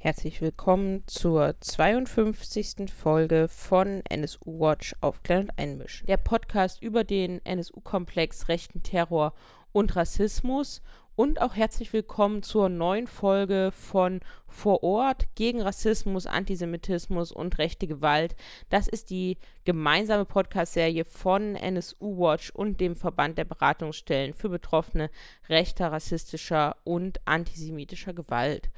Herzlich willkommen zur 52. Folge von NSU Watch Aufklären und Einmischen. Der Podcast über den NSU-Komplex rechten Terror und Rassismus. Und auch herzlich willkommen zur neuen Folge von Vor Ort gegen Rassismus, Antisemitismus und rechte Gewalt. Das ist die gemeinsame Podcast-Serie von NSU Watch und dem Verband der Beratungsstellen für Betroffene rechter, rassistischer und antisemitischer Gewalt.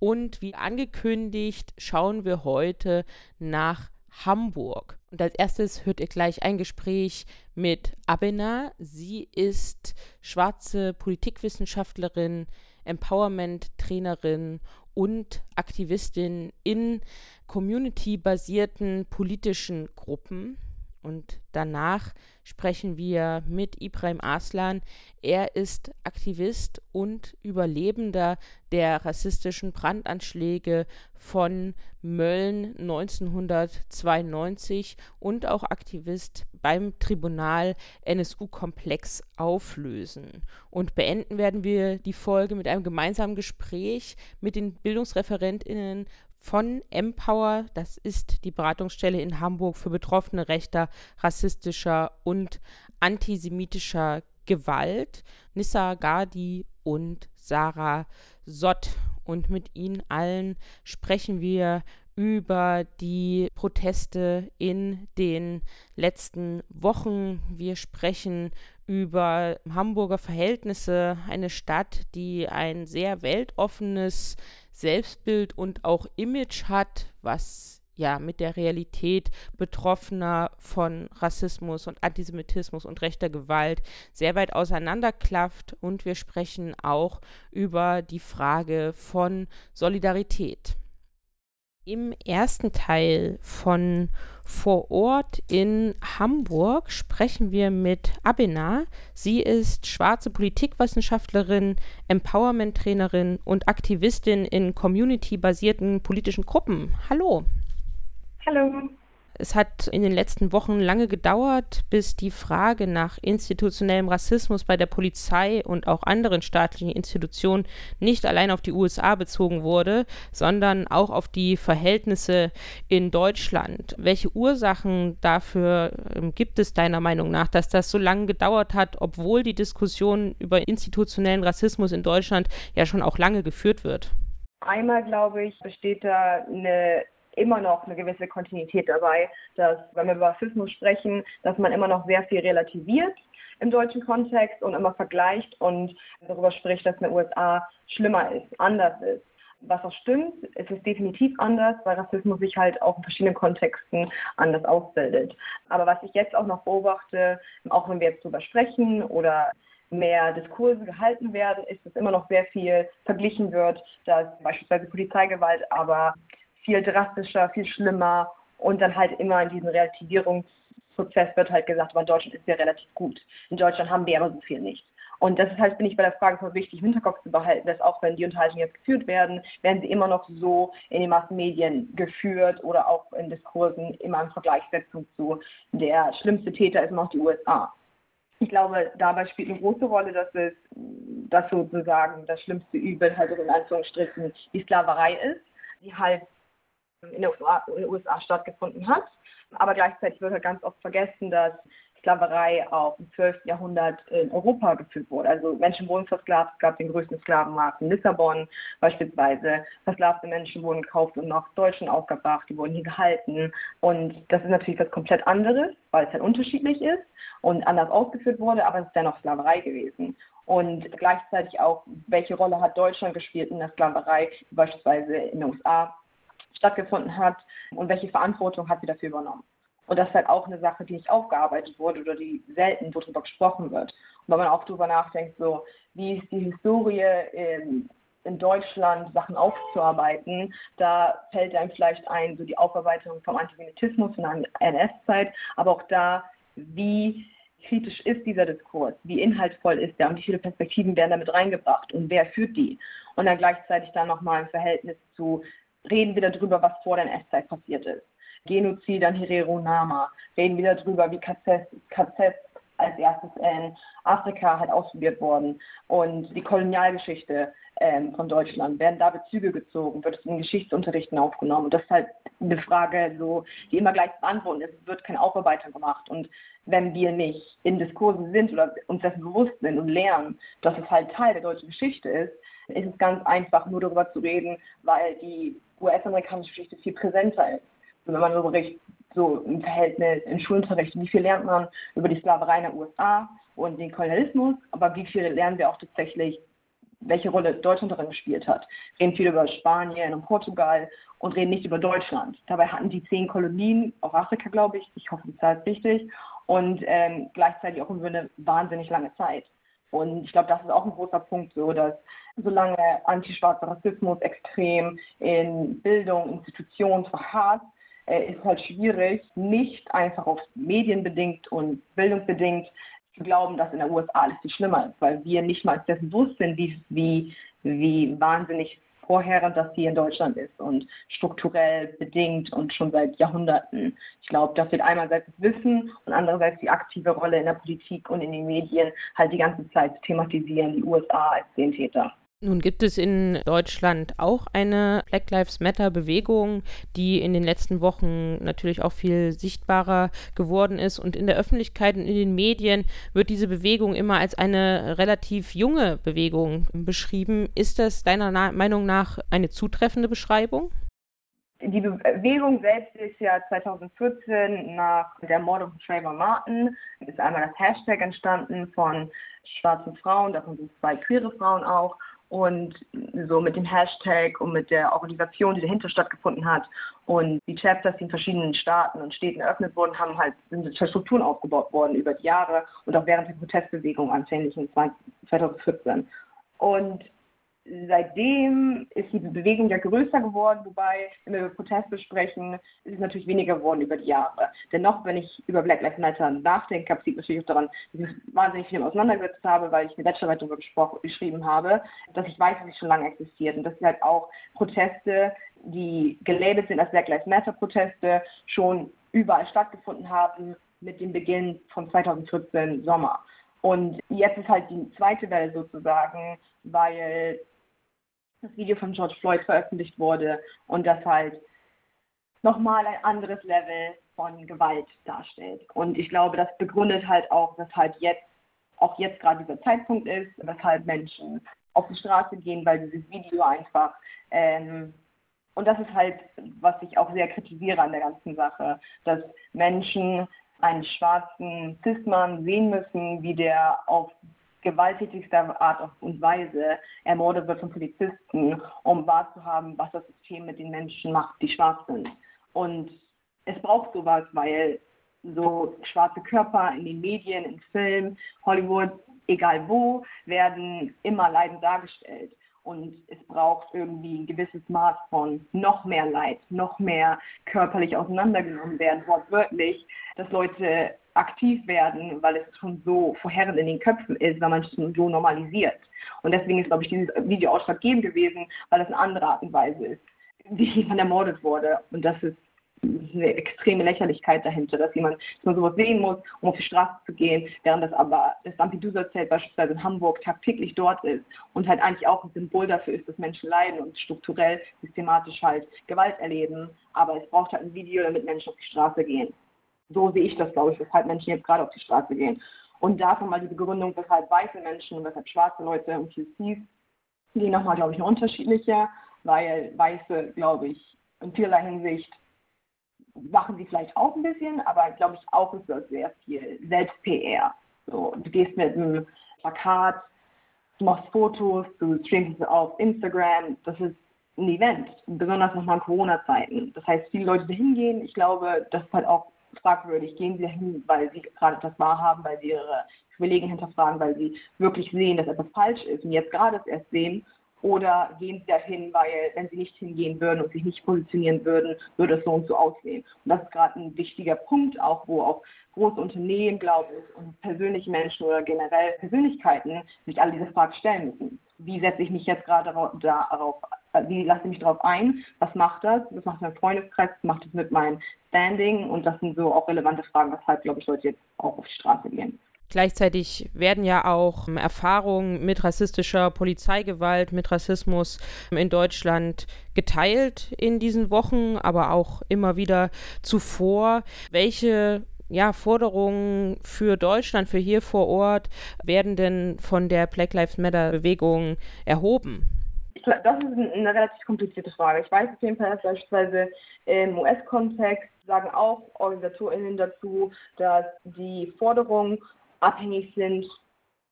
Und wie angekündigt, schauen wir heute nach Hamburg. Und als erstes hört ihr gleich ein Gespräch mit Abena. Sie ist schwarze Politikwissenschaftlerin, Empowerment-Trainerin und Aktivistin in community-basierten politischen Gruppen. Und danach sprechen wir mit Ibrahim Aslan. Er ist Aktivist und Überlebender der rassistischen Brandanschläge von Mölln 1992 und auch Aktivist beim Tribunal NSU-Komplex auflösen. Und beenden werden wir die Folge mit einem gemeinsamen Gespräch mit den Bildungsreferentinnen von Empower. Das ist die Beratungsstelle in Hamburg für Betroffene rechter, rassistischer und antisemitischer Gewalt. Nissa Gadi und Sarah Sott. Und mit ihnen allen sprechen wir über die Proteste in den letzten Wochen. Wir sprechen über Hamburger Verhältnisse, eine Stadt, die ein sehr weltoffenes Selbstbild und auch Image hat, was ja mit der Realität Betroffener von Rassismus und Antisemitismus und rechter Gewalt sehr weit auseinanderklafft und wir sprechen auch über die Frage von Solidarität. Im ersten Teil von Vor Ort in Hamburg sprechen wir mit Abena. Sie ist schwarze Politikwissenschaftlerin, Empowerment-Trainerin und Aktivistin in community-basierten politischen Gruppen. Hallo. Hallo. Es hat in den letzten Wochen lange gedauert, bis die Frage nach institutionellem Rassismus bei der Polizei und auch anderen staatlichen Institutionen nicht allein auf die USA bezogen wurde, sondern auch auf die Verhältnisse in Deutschland. Welche Ursachen dafür ähm, gibt es deiner Meinung nach, dass das so lange gedauert hat, obwohl die Diskussion über institutionellen Rassismus in Deutschland ja schon auch lange geführt wird? Einmal, glaube ich, besteht da eine immer noch eine gewisse Kontinuität dabei, dass, wenn wir über Rassismus sprechen, dass man immer noch sehr viel relativiert im deutschen Kontext und immer vergleicht und darüber spricht, dass in den USA schlimmer ist, anders ist. Was auch stimmt, es ist definitiv anders, weil Rassismus sich halt auch in verschiedenen Kontexten anders ausbildet. Aber was ich jetzt auch noch beobachte, auch wenn wir jetzt darüber sprechen oder mehr Diskurse gehalten werden, ist, dass immer noch sehr viel verglichen wird, dass beispielsweise Polizeigewalt aber viel drastischer, viel schlimmer und dann halt immer in diesem Relativierungsprozess wird halt gesagt, aber in Deutschland ist ja relativ gut. In Deutschland haben wir aber so viel nicht. Und das ist halt, finde ich, bei der Frage voll wichtig, im Hinterkopf zu behalten, dass auch wenn die Unterhaltungen jetzt geführt werden, werden sie immer noch so in den Massenmedien geführt oder auch in Diskursen immer in Vergleichssetzung zu der schlimmste Täter ist immer noch die USA. Ich glaube, dabei spielt eine große Rolle, dass es, dass sozusagen das schlimmste Übel halt in Anführungsstrichen die Sklaverei ist, die halt in den USA stattgefunden hat. Aber gleichzeitig wird halt ganz oft vergessen, dass Sklaverei auch im 12. Jahrhundert in Europa geführt wurde. Also Menschen wurden versklavt, es gab den größten Sklavenmarkt in Lissabon beispielsweise. Versklavte Menschen wurden gekauft und nach Deutschen aufgebracht, die wurden hier gehalten. Und das ist natürlich was komplett anderes, weil es halt unterschiedlich ist und anders ausgeführt wurde, aber es ist dennoch Sklaverei gewesen. Und gleichzeitig auch, welche Rolle hat Deutschland gespielt in der Sklaverei, beispielsweise in den USA stattgefunden hat und welche Verantwortung hat sie dafür übernommen. Und das ist halt auch eine Sache, die nicht aufgearbeitet wurde oder die selten darüber gesprochen wird. Und wenn man auch darüber nachdenkt, so wie ist die Historie in, in Deutschland, Sachen aufzuarbeiten, da fällt einem vielleicht ein, so die Aufarbeitung vom Antisemitismus in der NS-Zeit, aber auch da, wie kritisch ist dieser Diskurs, wie inhaltsvoll ist der und wie viele Perspektiven werden damit reingebracht und wer führt die. Und dann gleichzeitig dann nochmal im Verhältnis zu reden wir darüber, was vor der NS-Zeit passiert ist. Genozid an Herero Nama, reden wir darüber, wie KZ, KZ als erstes in Afrika halt ausprobiert worden. Und die Kolonialgeschichte ähm, von Deutschland, werden da Bezüge gezogen, wird es in Geschichtsunterrichten aufgenommen. Und das ist halt eine Frage, so, die immer gleich zu beantworten ist. Es wird keine Aufarbeitung gemacht. Und wenn wir nicht in Diskursen sind oder uns dessen bewusst sind und lernen, dass es halt Teil der deutschen Geschichte ist, ist es ganz einfach, nur darüber zu reden, weil die US-amerikanische Geschichte viel präsenter ist. Und wenn man so berichtet, so im Verhältnis, im Schulunterricht, wie viel lernt man über die Sklaverei in den USA und den Kolonialismus, aber wie viel lernen wir auch tatsächlich, welche Rolle Deutschland darin gespielt hat. Reden viel über Spanien und Portugal und reden nicht über Deutschland. Dabei hatten die zehn Kolonien, auf Afrika glaube ich, ich hoffe, die Zahl ist richtig, und ähm, gleichzeitig auch über eine wahnsinnig lange Zeit. Und ich glaube, das ist auch ein großer Punkt, so dass solange antischwarzer Rassismus extrem in Bildung, Institutionen verharrt, äh, ist halt schwierig, nicht einfach auf medienbedingt und bildungsbedingt zu glauben, dass in der USA alles viel schlimmer ist, weil wir nicht mal dessen bewusst sind, wie, wie, wie wahnsinnig vorherrend das hier in Deutschland ist und strukturell bedingt und schon seit Jahrhunderten. Ich glaube, das wird einerseits das Wissen und andererseits die aktive Rolle in der Politik und in den Medien halt die ganze Zeit thematisieren, die USA als den Täter. Nun gibt es in Deutschland auch eine Black Lives Matter Bewegung, die in den letzten Wochen natürlich auch viel sichtbarer geworden ist. Und in der Öffentlichkeit und in den Medien wird diese Bewegung immer als eine relativ junge Bewegung beschrieben. Ist das deiner Na Meinung nach eine zutreffende Beschreibung? Die Bewegung selbst ist ja 2014 nach der Mordung von Trayvon Martin, ist einmal das Hashtag entstanden von schwarzen Frauen, davon sind zwei queere Frauen auch und so mit dem Hashtag und mit der Organisation, die dahinter stattgefunden hat und die Chapters, die in verschiedenen Staaten und Städten eröffnet wurden, haben halt sind Strukturen aufgebaut worden über die Jahre und auch während der Protestbewegung anfänglich in 2014. Und seitdem ist die Bewegung ja größer geworden, wobei, wenn wir über Proteste sprechen, ist es natürlich weniger geworden über die Jahre. Dennoch, wenn ich über Black Lives Matter nachdenke, ich natürlich auch daran, dass ich wahnsinnig viel auseinandergesetzt habe, weil ich eine Bachelorarbeit darüber geschrieben habe, dass ich weiß, dass es schon lange existiert und dass sie halt auch Proteste, die gelabelt sind als Black Lives Matter Proteste, schon überall stattgefunden haben mit dem Beginn von 2014 Sommer. Und jetzt ist halt die zweite Welle sozusagen, weil das Video von George Floyd veröffentlicht wurde und das halt nochmal ein anderes Level von Gewalt darstellt. Und ich glaube, das begründet halt auch, dass halt jetzt, auch jetzt gerade dieser Zeitpunkt ist, weshalb Menschen auf die Straße gehen, weil dieses Video einfach, ähm, und das ist halt, was ich auch sehr kritisiere an der ganzen Sache, dass Menschen einen schwarzen Cis-Mann sehen müssen, wie der auf gewalttätigster Art und Weise ermordet wird von Polizisten, um wahrzuhaben, was das System mit den Menschen macht, die schwarz sind. Und es braucht sowas, weil so schwarze Körper in den Medien, in Filmen, Hollywood, egal wo, werden immer leidend dargestellt. Und es braucht irgendwie ein gewisses Maß von noch mehr Leid, noch mehr körperlich auseinandergenommen werden, wortwörtlich, dass Leute aktiv werden, weil es schon so vorherrend in den Köpfen ist, weil man es schon so normalisiert. Und deswegen ist, glaube ich, dieses Video ausschlaggebend gewesen, weil es eine andere Art und Weise ist, wie jemand ermordet wurde. Und das ist eine extreme Lächerlichkeit dahinter, dass jemand dass man sowas sehen muss, um auf die Straße zu gehen, während das aber das Lampedusa-Zelt beispielsweise in Hamburg tagtäglich dort ist und halt eigentlich auch ein Symbol dafür ist, dass Menschen leiden und strukturell, systematisch halt Gewalt erleben. Aber es braucht halt ein Video, damit Menschen auf die Straße gehen so sehe ich das, glaube ich, weshalb Menschen jetzt gerade auf die Straße gehen. Und davon mal die Begründung, weshalb weiße Menschen und weshalb schwarze Leute und QCs, die nochmal, glaube ich, eine unterschiedliche, weil Weiße, glaube ich, in vielerlei Hinsicht machen sie vielleicht auch ein bisschen, aber glaube ich auch ist das sehr viel Selbst-PR. So, du gehst mit einem Plakat, du machst Fotos, du streamst es auf Instagram, das ist ein Event, besonders nochmal in Corona-Zeiten. Das heißt, viele Leute, die hingehen, ich glaube, das ist halt auch fragwürdig. Gehen sie hin, weil sie gerade das wahrhaben, weil sie ihre Kollegen hinterfragen, weil sie wirklich sehen, dass etwas falsch ist und jetzt gerade es erst sehen? Oder gehen sie dahin, weil wenn sie nicht hingehen würden und sich nicht positionieren würden, würde es so und so aussehen? Und das ist gerade ein wichtiger Punkt, auch wo auch große Unternehmen, glaube ich, und persönliche Menschen oder generell Persönlichkeiten sich alle diese Frage stellen müssen. Wie setze ich mich jetzt gerade darauf wie lasse ich mich darauf ein, was macht das, was macht mein Freundeskreis, was macht das mit meinem Standing und das sind so auch relevante Fragen, weshalb, glaube ich, Leute jetzt auch auf die Straße gehen. Gleichzeitig werden ja auch Erfahrungen mit rassistischer Polizeigewalt, mit Rassismus in Deutschland geteilt in diesen Wochen, aber auch immer wieder zuvor. Welche ja, Forderungen für Deutschland, für hier vor Ort, werden denn von der Black Lives Matter Bewegung erhoben? Das ist eine relativ komplizierte Frage. Ich weiß auf jeden Fall, dass beispielsweise im US-Kontext sagen auch OrganisatorInnen dazu, dass die Forderungen abhängig sind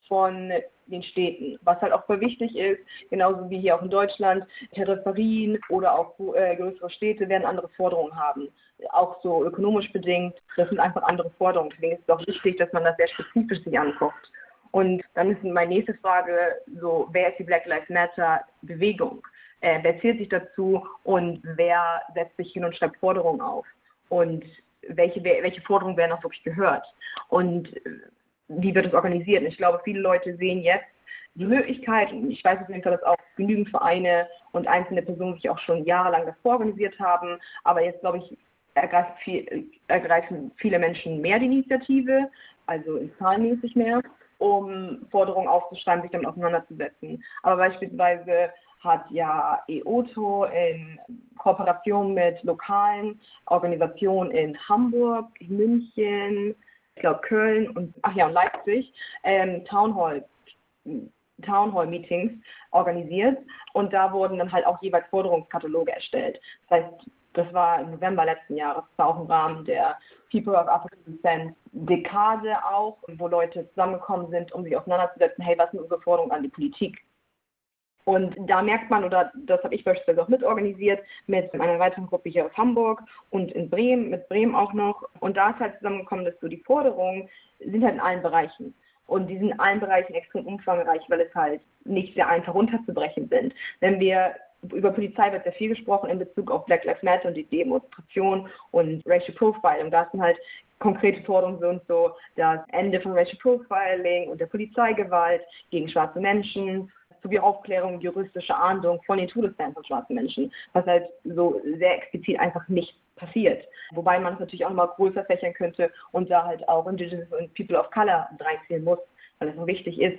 von den Städten, was halt auch voll wichtig ist, genauso wie hier auch in Deutschland, Peripherien oder auch äh, größere Städte werden andere Forderungen haben, auch so ökonomisch bedingt, das sind einfach andere Forderungen, deswegen ist es auch wichtig, dass man das sehr spezifisch sich anguckt. Und dann ist meine nächste Frage so, wer ist die Black Lives Matter Bewegung? Äh, wer zählt sich dazu und wer setzt sich hin und schreibt Forderungen auf? Und welche, welche Forderungen werden auch wirklich gehört? Und wie wird es organisiert? Und ich glaube, viele Leute sehen jetzt die Möglichkeit, und ich weiß auf jeden Fall, dass auch genügend Vereine und einzelne Personen sich auch schon jahrelang davor organisiert haben, aber jetzt, glaube ich, ergreifen, viel, ergreifen viele Menschen mehr die Initiative, also in zahlenmäßig mehr, um Forderungen aufzuschreiben, sich damit auseinanderzusetzen. Aber beispielsweise hat ja EOTO in Kooperation mit lokalen Organisationen in Hamburg, München, ich glaube Köln und ach ja Leipzig ähm, Townhall Townhall Meetings organisiert und da wurden dann halt auch jeweils Forderungskataloge erstellt. Das heißt, das war im November letzten Jahres, das war auch im Rahmen der People of African Descent Dekade auch, wo Leute zusammengekommen sind, um sich auseinanderzusetzen, hey, was sind unsere Forderungen an die Politik? Und da merkt man, oder das habe ich beispielsweise auch mitorganisiert, mit einer weiteren Gruppe hier aus Hamburg und in Bremen, mit Bremen auch noch. Und da ist halt zusammengekommen, dass so die Forderungen sind halt in allen Bereichen. Und die sind in allen Bereichen extrem umfangreich, weil es halt nicht sehr einfach runterzubrechen sind. Wenn wir über Polizei wird sehr viel gesprochen in Bezug auf Black Lives Matter und die Demonstration und Racial Profiling. Da sind halt konkrete Forderungen sind so das Ende von Racial Profiling und der Polizeigewalt gegen schwarze Menschen sowie Aufklärung, juristische Ahndung von den Todesfällen von schwarzen Menschen, was halt so sehr explizit einfach nicht passiert. Wobei man es natürlich auch nochmal größer fächern könnte und da halt auch Indigenous und People of Color reinziehen muss, weil es so wichtig ist.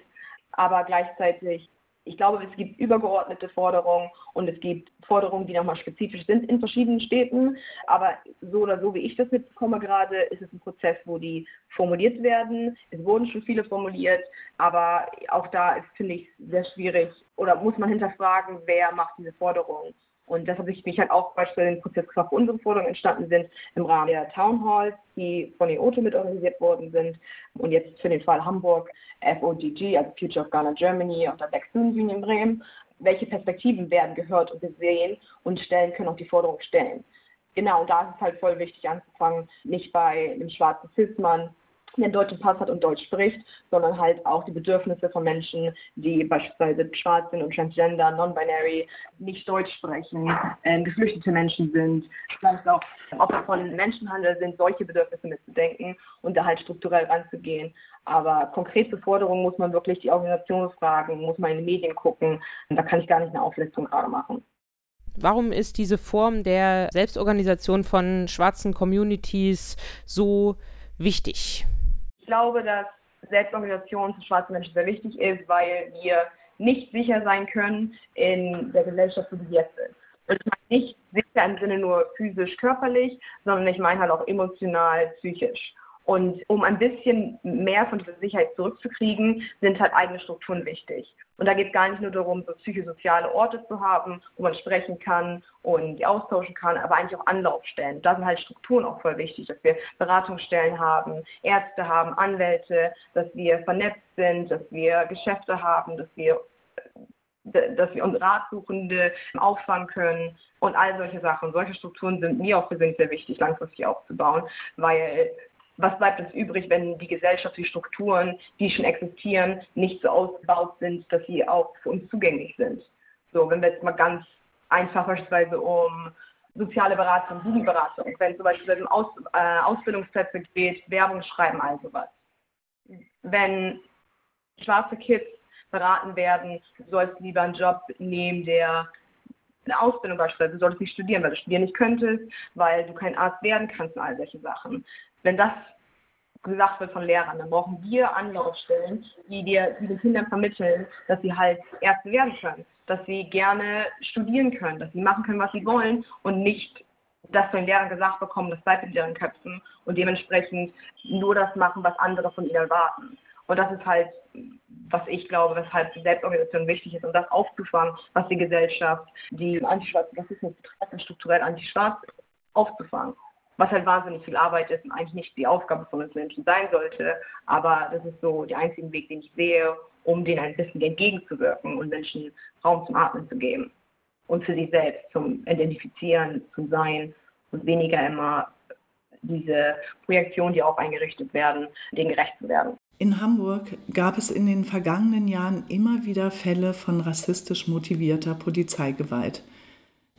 Aber gleichzeitig ich glaube, es gibt übergeordnete Forderungen und es gibt Forderungen, die nochmal spezifisch sind in verschiedenen Städten. Aber so oder so, wie ich das mitbekomme gerade, ist es ein Prozess, wo die formuliert werden. Es wurden schon viele formuliert, aber auch da ist, finde ich, sehr schwierig oder muss man hinterfragen, wer macht diese Forderungen. Und das habe ich mich halt auch beispielsweise im Prozess gefragt, wo unsere Forderungen entstanden sind im Rahmen der Town Halls, die von EOTO mit organisiert worden sind. Und jetzt für den Fall Hamburg, FOGG, also Future of Ghana Germany und der Black Union Bremen. Welche Perspektiven werden gehört und gesehen und Stellen können auch die Forderung stellen. Genau, und da ist es halt voll wichtig anzufangen, nicht bei einem schwarzen Cis-Mann einen deutschen Pass hat und Deutsch spricht, sondern halt auch die Bedürfnisse von Menschen, die beispielsweise schwarz sind und transgender, non-binary, nicht Deutsch sprechen, äh, geflüchtete Menschen sind, vielleicht auch Opfer von Menschenhandel sind, solche Bedürfnisse mitzudenken und da halt strukturell ranzugehen. Aber konkrete Forderungen muss man wirklich die Organisation fragen, muss man in die Medien gucken. Und da kann ich gar nicht eine Auflistung gerade machen. Warum ist diese Form der Selbstorganisation von schwarzen Communities so wichtig? Glaube, dass Selbstorganisation für schwarze Menschen sehr wichtig ist, weil wir nicht sicher sein können in der Gesellschaft, wie sie jetzt ist. Und ich meine nicht sicher im Sinne nur physisch, körperlich, sondern ich meine halt auch emotional, psychisch. Und um ein bisschen mehr von dieser Sicherheit zurückzukriegen, sind halt eigene Strukturen wichtig. Und da geht es gar nicht nur darum, so psychosoziale Orte zu haben, wo man sprechen kann und die austauschen kann, aber eigentlich auch Anlaufstellen. Da sind halt Strukturen auch voll wichtig, dass wir Beratungsstellen haben, Ärzte haben, Anwälte, dass wir vernetzt sind, dass wir Geschäfte haben, dass wir dass wir uns Ratsuchende auffangen können und all solche Sachen. Solche Strukturen sind mir auch persönlich sehr wichtig, langfristig aufzubauen, weil was bleibt uns übrig, wenn die Gesellschaft, die Strukturen, die schon existieren, nicht so ausgebaut sind, dass sie auch für uns zugänglich sind. So, wenn wir jetzt mal ganz einfach beispielsweise um soziale Beratung, Jugendberatung, wenn es zum Beispiel um Aus, äh, Ausbildungsplätze geht, Werbung schreiben, all sowas. Wenn schwarze Kids beraten werden, du sollst lieber einen Job nehmen, der eine Ausbildung beispielsweise, du solltest nicht studieren, weil du studieren nicht könntest, weil du kein Arzt werden kannst und all solche Sachen wenn das gesagt wird von Lehrern. Dann brauchen wir Anlaufstellen, die dir die den Kindern vermitteln, dass sie halt Ärzte werden können, dass sie gerne studieren können, dass sie machen können, was sie wollen und nicht das von den Lehrern gesagt bekommen, das bleibt in ihren Köpfen und dementsprechend nur das machen, was andere von ihnen erwarten. Und das ist halt, was ich glaube, weshalb die Selbstorganisation wichtig ist, um das aufzufangen, was die Gesellschaft, die antischwarzen Rassismus betreibt, strukturell antischwarz aufzufangen was halt wahnsinnig viel Arbeit ist und eigentlich nicht die Aufgabe von uns Menschen sein sollte. Aber das ist so der einzige Weg, den ich sehe, um denen ein bisschen entgegenzuwirken und Menschen Raum zum Atmen zu geben und für sich selbst zum Identifizieren, zum Sein und weniger immer diese Projektionen, die auch eingerichtet werden, denen gerecht zu werden. In Hamburg gab es in den vergangenen Jahren immer wieder Fälle von rassistisch motivierter Polizeigewalt.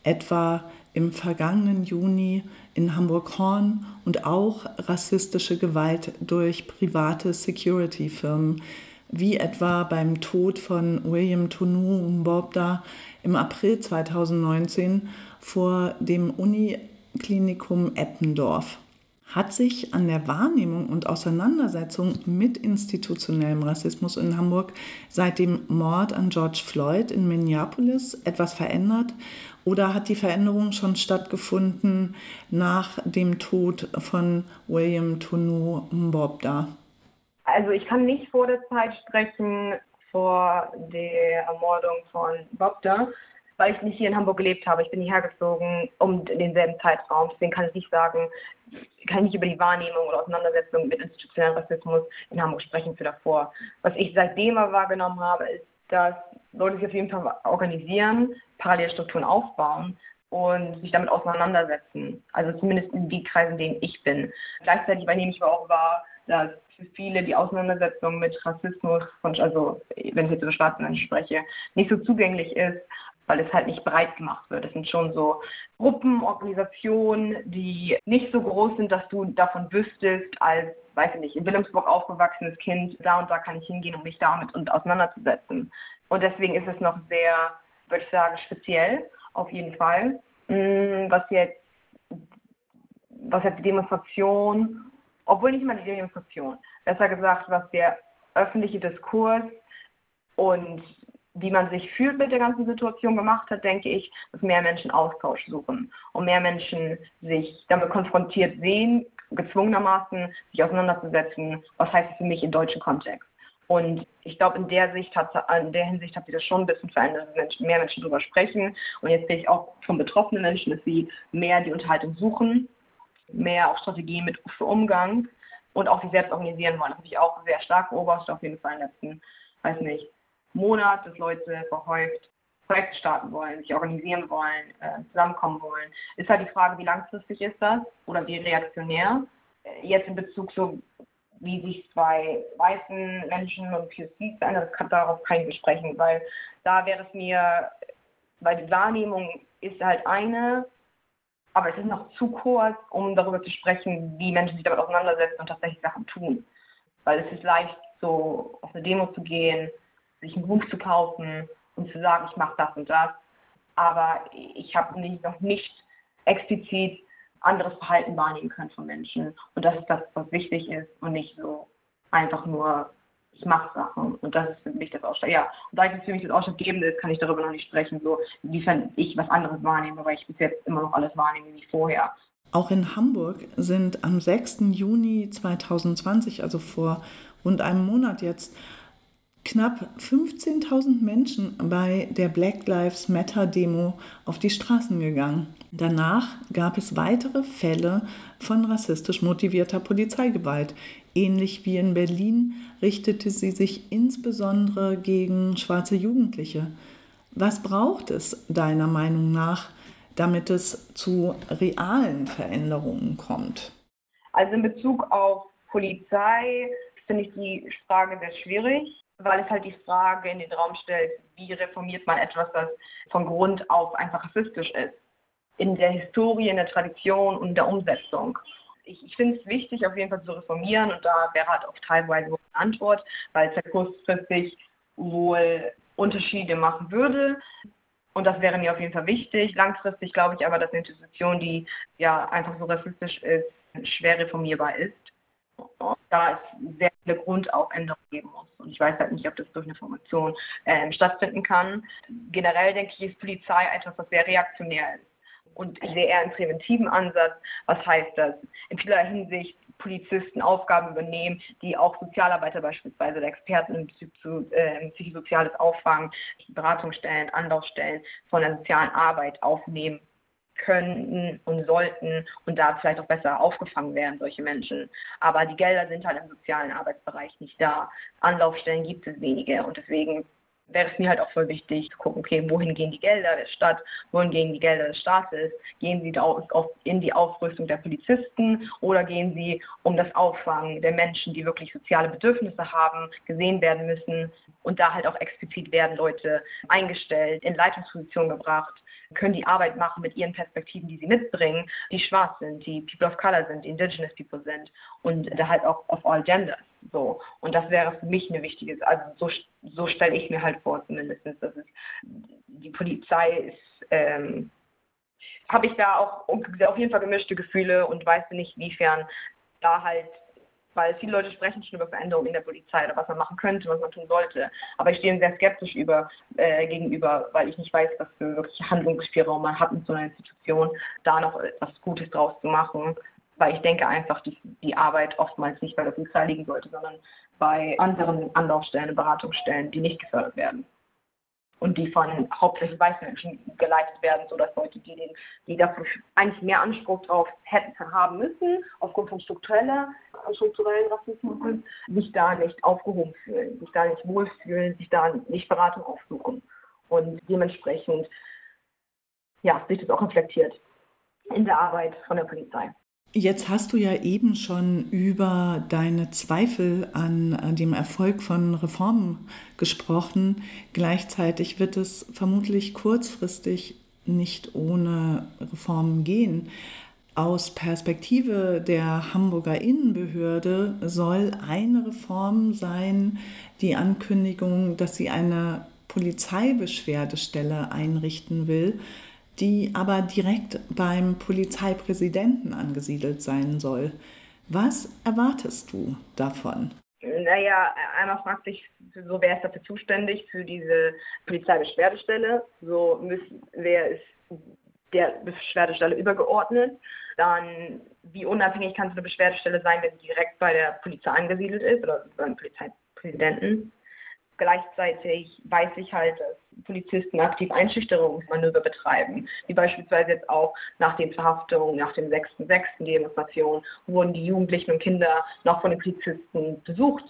Etwa im vergangenen Juni in Hamburg-Horn und auch rassistische Gewalt durch private Security-Firmen, wie etwa beim Tod von William Tunu Mbobda im April 2019 vor dem Uniklinikum Eppendorf. Hat sich an der Wahrnehmung und Auseinandersetzung mit institutionellem Rassismus in Hamburg seit dem Mord an George Floyd in Minneapolis etwas verändert oder hat die Veränderung schon stattgefunden nach dem Tod von William Tunu Mbobda? Also ich kann nicht vor der Zeit sprechen, vor der Ermordung von Mbobda, weil ich nicht hier in Hamburg gelebt habe. Ich bin hierher gezogen um denselben Zeitraum. Deswegen kann ich nicht sagen, kann ich über die Wahrnehmung oder Auseinandersetzung mit institutionellem Rassismus in Hamburg sprechen für davor. Was ich seitdem mal wahrgenommen habe, ist, dass Leute sich auf jeden Fall organisieren, Parallelstrukturen aufbauen und sich damit auseinandersetzen. Also zumindest in die Kreise, in denen ich bin. Gleichzeitig übernehme ich aber auch wahr, dass für viele die Auseinandersetzung mit Rassismus, also wenn ich jetzt über Menschen spreche, nicht so zugänglich ist, weil es halt nicht breit gemacht wird. Es sind schon so Gruppen, Organisationen, die nicht so groß sind, dass du davon wüsstest, als, weiß ich nicht, in Wilhelmsburg aufgewachsenes Kind, da und da kann ich hingehen, um mich damit und auseinanderzusetzen. Und deswegen ist es noch sehr, würde ich sagen, speziell, auf jeden Fall. Mm, was jetzt, was jetzt die Demonstration, obwohl nicht mal die Demonstration, besser gesagt, was der öffentliche Diskurs und wie man sich fühlt mit der ganzen Situation gemacht hat, denke ich, dass mehr Menschen Austausch suchen und mehr Menschen sich damit konfrontiert sehen, gezwungenermaßen sich auseinanderzusetzen, was heißt es für mich im deutschen Kontext. Und ich glaube, in der Sicht hat, in der Hinsicht hat sich das schon ein bisschen verändert, dass Menschen, mehr Menschen darüber sprechen. Und jetzt sehe ich auch von betroffenen Menschen, dass sie mehr die Unterhaltung suchen, mehr auch Strategien mit für Umgang und auch sich selbst organisieren wollen. Das habe ich auch sehr stark beobachtet, auf jeden Fall in den letzten, weiß nicht, Monat, dass Leute verhäuft Projekte starten wollen, sich organisieren wollen, äh, zusammenkommen wollen. Ist halt die Frage, wie langfristig ist das oder wie reaktionär. Äh, jetzt in Bezug so, wie sich zwei weißen Menschen und POCs verändern, das kann darauf kein besprechen, weil da wäre es mir, weil die Wahrnehmung ist halt eine, aber es ist noch zu kurz, um darüber zu sprechen, wie Menschen sich damit auseinandersetzen und tatsächlich Sachen tun. Weil es ist leicht, so auf eine Demo zu gehen, sich ein Buch zu kaufen und zu sagen, ich mache das und das. Aber ich habe nicht, noch nicht explizit anderes Verhalten wahrnehmen können von Menschen. Und das ist das, was wichtig ist und nicht so einfach nur, ich mache Sachen. Und das ist für mich das Ausschlag. Ja, und da es für mich das Ausschlaggebende ist, kann ich darüber noch nicht sprechen, so inwiefern ich was anderes wahrnehme, weil ich bis jetzt immer noch alles wahrnehme wie vorher. Auch in Hamburg sind am 6. Juni 2020, also vor rund einem Monat jetzt, knapp 15.000 Menschen bei der Black Lives Matter Demo auf die Straßen gegangen. Danach gab es weitere Fälle von rassistisch motivierter Polizeigewalt. Ähnlich wie in Berlin richtete sie sich insbesondere gegen schwarze Jugendliche. Was braucht es deiner Meinung nach, damit es zu realen Veränderungen kommt? Also in Bezug auf Polizei finde ich die Frage sehr schwierig weil es halt die Frage in den Raum stellt, wie reformiert man etwas, das von Grund auf einfach rassistisch ist. In der Historie, in der Tradition und der Umsetzung. Ich, ich finde es wichtig, auf jeden Fall zu reformieren und da wäre halt auch teilweise eine Antwort, weil es ja kurzfristig wohl Unterschiede machen würde. Und das wäre mir auf jeden Fall wichtig. Langfristig glaube ich aber, dass eine Institution, die ja einfach so rassistisch ist, schwer reformierbar ist. da es sehr viele Grundaufänderungen geben muss. Und ich weiß halt nicht, ob das durch eine Formation äh, stattfinden kann. Generell denke ich, ist Polizei etwas, was sehr reaktionär ist. Und ich sehe eher einen präventiven Ansatz. Was heißt das? In vieler Hinsicht Polizisten Aufgaben übernehmen, die auch Sozialarbeiter beispielsweise oder Experten im zu äh, psychosoziales Auffangen, Beratungsstellen, Anlaufstellen von der sozialen Arbeit aufnehmen könnten und sollten und da vielleicht auch besser aufgefangen werden, solche Menschen. Aber die Gelder sind halt im sozialen Arbeitsbereich nicht da. Anlaufstellen gibt es wenige und deswegen wäre es mir halt auch voll wichtig zu gucken, okay, wohin gehen die Gelder der Stadt, wohin gehen die Gelder des Staates, gehen sie in die Aufrüstung der Polizisten oder gehen sie um das Auffangen der Menschen, die wirklich soziale Bedürfnisse haben, gesehen werden müssen und da halt auch explizit werden Leute eingestellt, in Leitungspositionen gebracht, können die Arbeit machen mit ihren Perspektiven, die sie mitbringen, die schwarz sind, die People of Color sind, die Indigenous People sind und da halt auch of all genders. So. Und das wäre für mich eine wichtige, also so, so stelle ich mir halt vor zumindest, dass es, die Polizei ist, ähm, habe ich da auch auf jeden Fall gemischte Gefühle und weiß nicht, inwiefern da halt weil viele Leute sprechen schon über Veränderungen in der Polizei oder was man machen könnte, was man tun sollte. Aber ich stehe sehr skeptisch über, äh, gegenüber, weil ich nicht weiß, was für wirkliche Handlungsspielraum man hat mit so einer Institution, da noch etwas Gutes draus zu machen. Weil ich denke einfach, dass die Arbeit oftmals nicht bei der Polizei liegen sollte, sondern bei anderen Anlaufstellen, Beratungsstellen, die nicht gefördert werden und die von hauptsächlich weißen Menschen geleitet werden, sodass Leute, die, den, die dafür eigentlich mehr Anspruch drauf hätten haben müssen, aufgrund von struktureller, strukturellen Rassismus, sich da nicht aufgehoben fühlen, sich da nicht wohlfühlen, sich da nicht Beratung aufsuchen. Und dementsprechend ja, sich das auch reflektiert in der Arbeit von der Polizei. Jetzt hast du ja eben schon über deine Zweifel an dem Erfolg von Reformen gesprochen. Gleichzeitig wird es vermutlich kurzfristig nicht ohne Reformen gehen. Aus Perspektive der Hamburger Innenbehörde soll eine Reform sein die Ankündigung, dass sie eine Polizeibeschwerdestelle einrichten will die aber direkt beim Polizeipräsidenten angesiedelt sein soll. Was erwartest du davon? Naja, einmal fragt sich, so wer ist dafür zuständig für diese Polizeibeschwerdestelle? So müssen, wer ist der Beschwerdestelle übergeordnet? Dann, wie unabhängig kann so eine Beschwerdestelle sein, wenn sie direkt bei der Polizei angesiedelt ist oder beim Polizeipräsidenten? Gleichzeitig weiß ich halt, dass Polizisten aktiv Einschüchterungsmanöver betreiben, wie beispielsweise jetzt auch nach den Verhaftungen, nach den 6.6. Demonstrationen, wurden die Jugendlichen und Kinder noch von den Polizisten besucht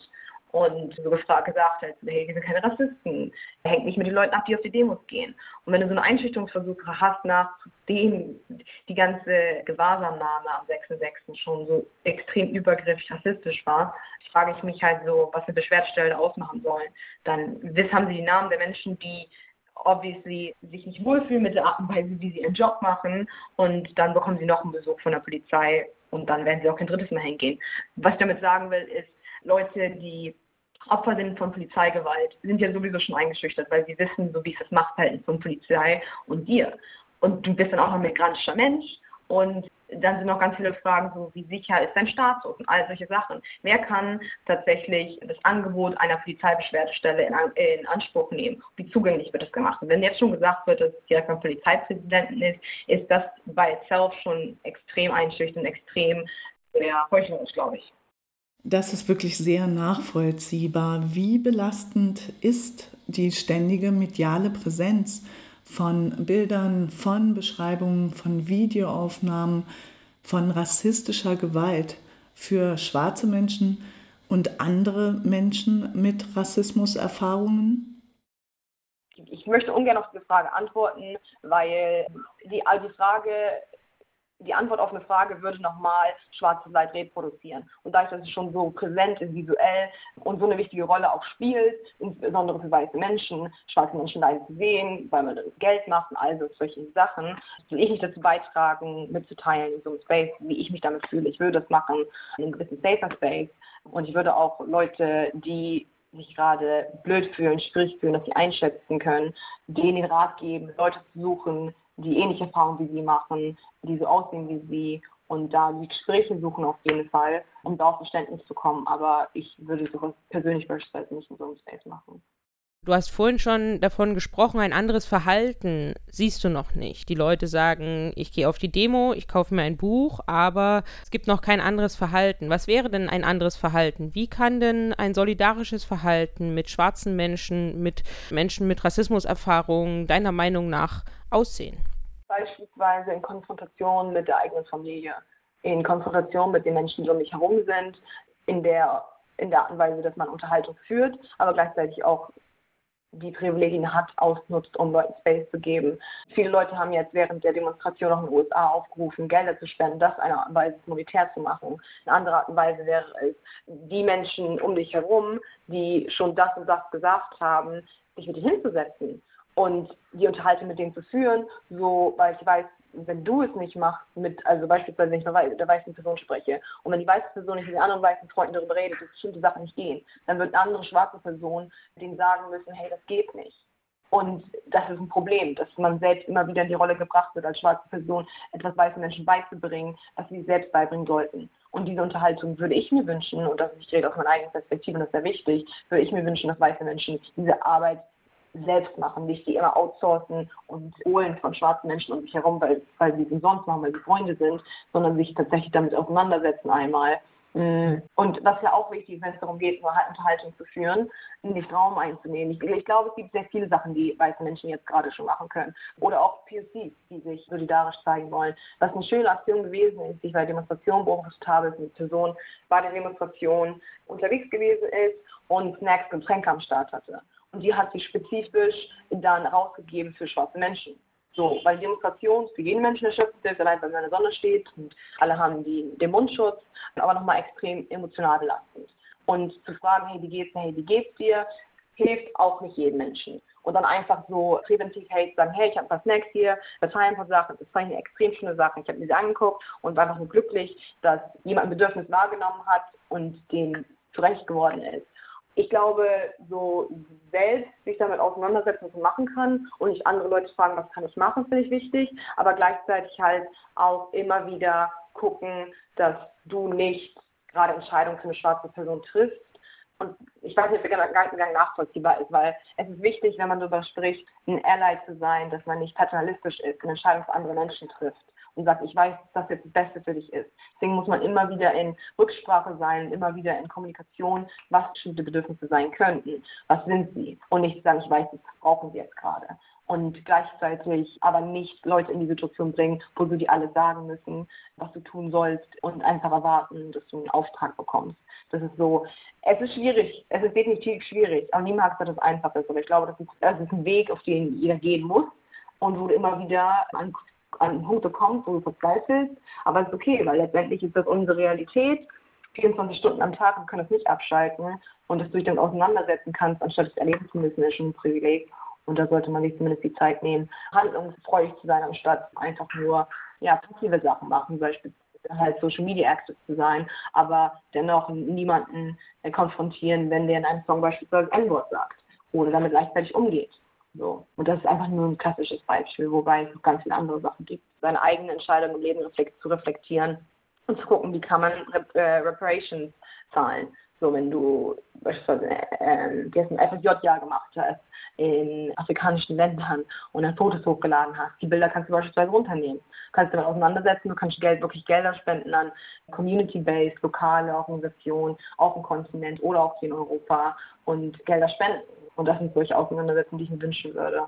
und so gefragt gesagt hat, hey, wir sind keine Rassisten, hängt nicht mit den Leuten ab, die auf die Demos gehen. Und wenn du so eine Einschüchterungsversuche hast, nachdem die ganze Gewahrsamnahme am 6.6. schon so extrem übergriffig rassistisch war, frage ich mich halt so, was eine Beschwerdestelle ausmachen sollen. Dann haben sie die Namen der Menschen, die obviously sich nicht wohlfühlen mit der Art und Weise, wie sie ihren Job machen und dann bekommen sie noch einen Besuch von der Polizei und dann werden sie auch kein drittes Mal hingehen. Was ich damit sagen will, ist, Leute, die Opfer sind von Polizeigewalt, sind ja sowieso schon eingeschüchtert, weil sie wissen, so wie ist das Machtverhältnis von Polizei und dir. Und du bist dann auch ein migrantischer Mensch und dann sind noch ganz viele Fragen, so wie sicher ist dein Status und all solche Sachen. Wer kann tatsächlich das Angebot einer Polizeibeschwerdestelle in, in Anspruch nehmen? Wie zugänglich wird das gemacht? Und wenn jetzt schon gesagt wird, dass es direkt beim Polizeipräsidenten ist, ist das bei itself schon extrem einschüchternd, extrem sehr heuchlerisch, glaube ich. Das ist wirklich sehr nachvollziehbar. Wie belastend ist die ständige mediale Präsenz von Bildern, von Beschreibungen, von Videoaufnahmen, von rassistischer Gewalt für schwarze Menschen und andere Menschen mit Rassismuserfahrungen? Ich möchte ungern auf diese Frage antworten, weil die, die Frage die Antwort auf eine Frage würde nochmal schwarzes Leid reproduzieren. Und dadurch, dass es schon so präsent ist, visuell und so eine wichtige Rolle auch spielt, insbesondere für weiße Menschen, schwarze Menschen leiden zu sehen, weil man Geld macht und all solche Sachen, will ich nicht dazu beitragen, mitzuteilen in so einem Space, wie ich mich damit fühle. Ich würde das machen in einem gewissen safer Space. Und ich würde auch Leute, die sich gerade blöd fühlen, schwierig fühlen, dass sie einschätzen können, denen den Rat geben, Leute zu suchen, die ähnliche Erfahrungen wie sie machen, die so aussehen wie sie und da die Gespräche suchen auf jeden Fall, um da auf Verständnis zu kommen. Aber ich würde sowas persönlich beispielsweise nicht in so einem Space machen. Du hast vorhin schon davon gesprochen, ein anderes Verhalten siehst du noch nicht. Die Leute sagen, ich gehe auf die Demo, ich kaufe mir ein Buch, aber es gibt noch kein anderes Verhalten. Was wäre denn ein anderes Verhalten? Wie kann denn ein solidarisches Verhalten mit schwarzen Menschen, mit Menschen mit Rassismuserfahrungen deiner Meinung nach aussehen? Beispielsweise in Konfrontation mit der eigenen Familie, in Konfrontation mit den Menschen, die um mich herum sind, in der in der Art und Weise, dass man Unterhaltung führt, aber gleichzeitig auch die Privilegien hat, ausnutzt, um Leuten Space zu geben. Viele Leute haben jetzt während der Demonstration auch in den USA aufgerufen, Gelder zu spenden, das eine Art und Weise monetär zu machen. Eine andere Art und Weise wäre es, die Menschen um dich herum, die schon das und das gesagt haben, sich mit dir hinzusetzen und die Unterhaltung mit denen zu führen, so, weil ich weiß, wenn du es nicht machst, mit, also beispielsweise, wenn ich mit der weißen Person spreche und wenn die weiße Person nicht mit den anderen weißen Freunden darüber redet, dass bestimmte Sachen nicht gehen, dann wird eine andere schwarze Person denen sagen müssen, hey, das geht nicht. Und das ist ein Problem, dass man selbst immer wieder in die Rolle gebracht wird, als schwarze Person etwas weißen Menschen beizubringen, was sie selbst beibringen sollten. Und diese Unterhaltung würde ich mir wünschen, und das ist, ich rede aus meiner eigenen Perspektive, und das ist sehr wichtig, würde ich mir wünschen, dass weiße Menschen diese Arbeit selbst machen, nicht die immer outsourcen und holen von schwarzen Menschen um sich herum, weil, weil sie es umsonst machen, weil sie Freunde sind, sondern sich tatsächlich damit auseinandersetzen einmal. Mm. Und was ja auch wichtig ist, wenn es darum geht, nur halt Unterhaltung zu führen, nicht Raum einzunehmen. Ich, ich, glaube, es gibt sehr viele Sachen, die weiße Menschen jetzt gerade schon machen können. Oder auch POCs, die sich solidarisch zeigen wollen. Was eine schöne Aktion gewesen ist, die ich bei Demonstrationen beobachtet habe, ist eine Person bei der Demonstration unterwegs gewesen ist und Snacks und Getränke am Start hatte. Und die hat sich spezifisch dann rausgegeben für schwarze Menschen. So, weil Demonstration für jeden Menschen erschöpft ist, allein wenn man in der Sonne steht und alle haben die, den Mundschutz, aber nochmal extrem emotional belastend. Und zu fragen, hey, wie geht's dir, hey, wie geht's dir, hilft auch nicht jedem Menschen. Und dann einfach so präventiv hey, sagen, hey, ich habe was Snacks hier, das war ein paar Sachen, das war eine extrem schöne Sache. Ich habe mir sie angeguckt und war einfach nur glücklich, dass jemand ein Bedürfnis wahrgenommen hat und dem zurecht geworden ist ich glaube, so selbst sich damit auseinandersetzen, was man machen kann und nicht andere Leute fragen, was kann ich machen, finde ich wichtig, aber gleichzeitig halt auch immer wieder gucken, dass du nicht gerade Entscheidungen für eine schwarze Person triffst. Und ich weiß nicht, ob der Gedankengang nachvollziehbar ist, weil es ist wichtig, wenn man darüber spricht, ein Ally zu sein, dass man nicht paternalistisch ist und Entscheidungen für andere Menschen trifft und sagt, ich weiß, dass das jetzt das Beste für dich ist. Deswegen muss man immer wieder in Rücksprache sein, immer wieder in Kommunikation, was bestimmte Bedürfnisse sein könnten, was sind sie und nicht sagen, ich weiß, das brauchen sie jetzt gerade. Und gleichzeitig aber nicht Leute in die Situation bringen, wo du dir alle sagen müssen, was du tun sollst und einfach erwarten, dass du einen Auftrag bekommst. Das ist so, es ist schwierig, es ist definitiv schwierig, niemand sagt, dass es einfach ist. Aber ich glaube, das ist, das ist ein Weg, auf den jeder gehen muss und wo du immer wieder an an Punkte kommst, wo du verzweifelst, aber es ist okay, weil letztendlich ist das unsere Realität, 24 Stunden am Tag und können das nicht abschalten und dass du dich dann auseinandersetzen kannst, anstatt es erleben zu müssen, ist schon ein Privileg. Und da sollte man sich zumindest die Zeit nehmen, handlungsfreudig zu sein, anstatt einfach nur ja, passive Sachen machen, beispielsweise halt Social Media Active zu sein, aber dennoch niemanden äh, konfrontieren, wenn der in einem Song beispielsweise N-Wort sagt oder damit gleichzeitig umgeht. So. Und das ist einfach nur ein klassisches Beispiel, wobei es noch ganz viele andere Sachen gibt. Seine eigene Entscheidung im Leben reflekt zu reflektieren und zu gucken, wie kann man Rep äh, Reparations zahlen. So, wenn du beispielsweise äh, ein FSJ-Jahr gemacht hast in afrikanischen Ländern und dann Fotos hochgeladen hast, die Bilder kannst du beispielsweise runternehmen. Kannst du damit auseinandersetzen, du kannst Geld, wirklich Gelder spenden an Community-based, lokale Organisationen auf dem Kontinent oder auch hier in Europa und Gelder spenden. Und das sind solche Auseinandersetzungen, die ich mir wünschen würde.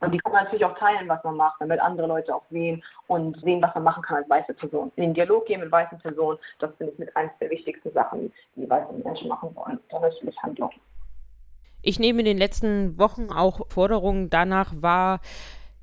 Und die kann man natürlich auch teilen, was man macht, damit andere Leute auch sehen und sehen, was man machen kann als weiße Person. In den Dialog gehen mit weißen Personen, das finde ich mit eines der wichtigsten Sachen, die weiße Menschen machen wollen. Da natürlich Handlung. Ich nehme in den letzten Wochen auch Forderungen danach wahr,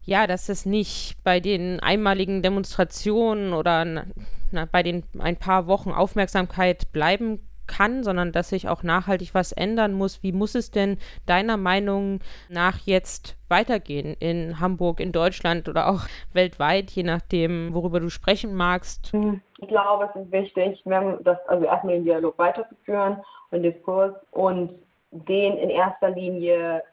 ja, dass es nicht bei den einmaligen Demonstrationen oder na, bei den ein paar Wochen Aufmerksamkeit bleiben kann, sondern dass sich auch nachhaltig was ändern muss. Wie muss es denn deiner Meinung nach jetzt weitergehen in Hamburg, in Deutschland oder auch weltweit, je nachdem, worüber du sprechen magst? Hm, ich glaube, es ist wichtig, das, also erstmal den Dialog weiterzuführen und Diskurs und den in erster Linie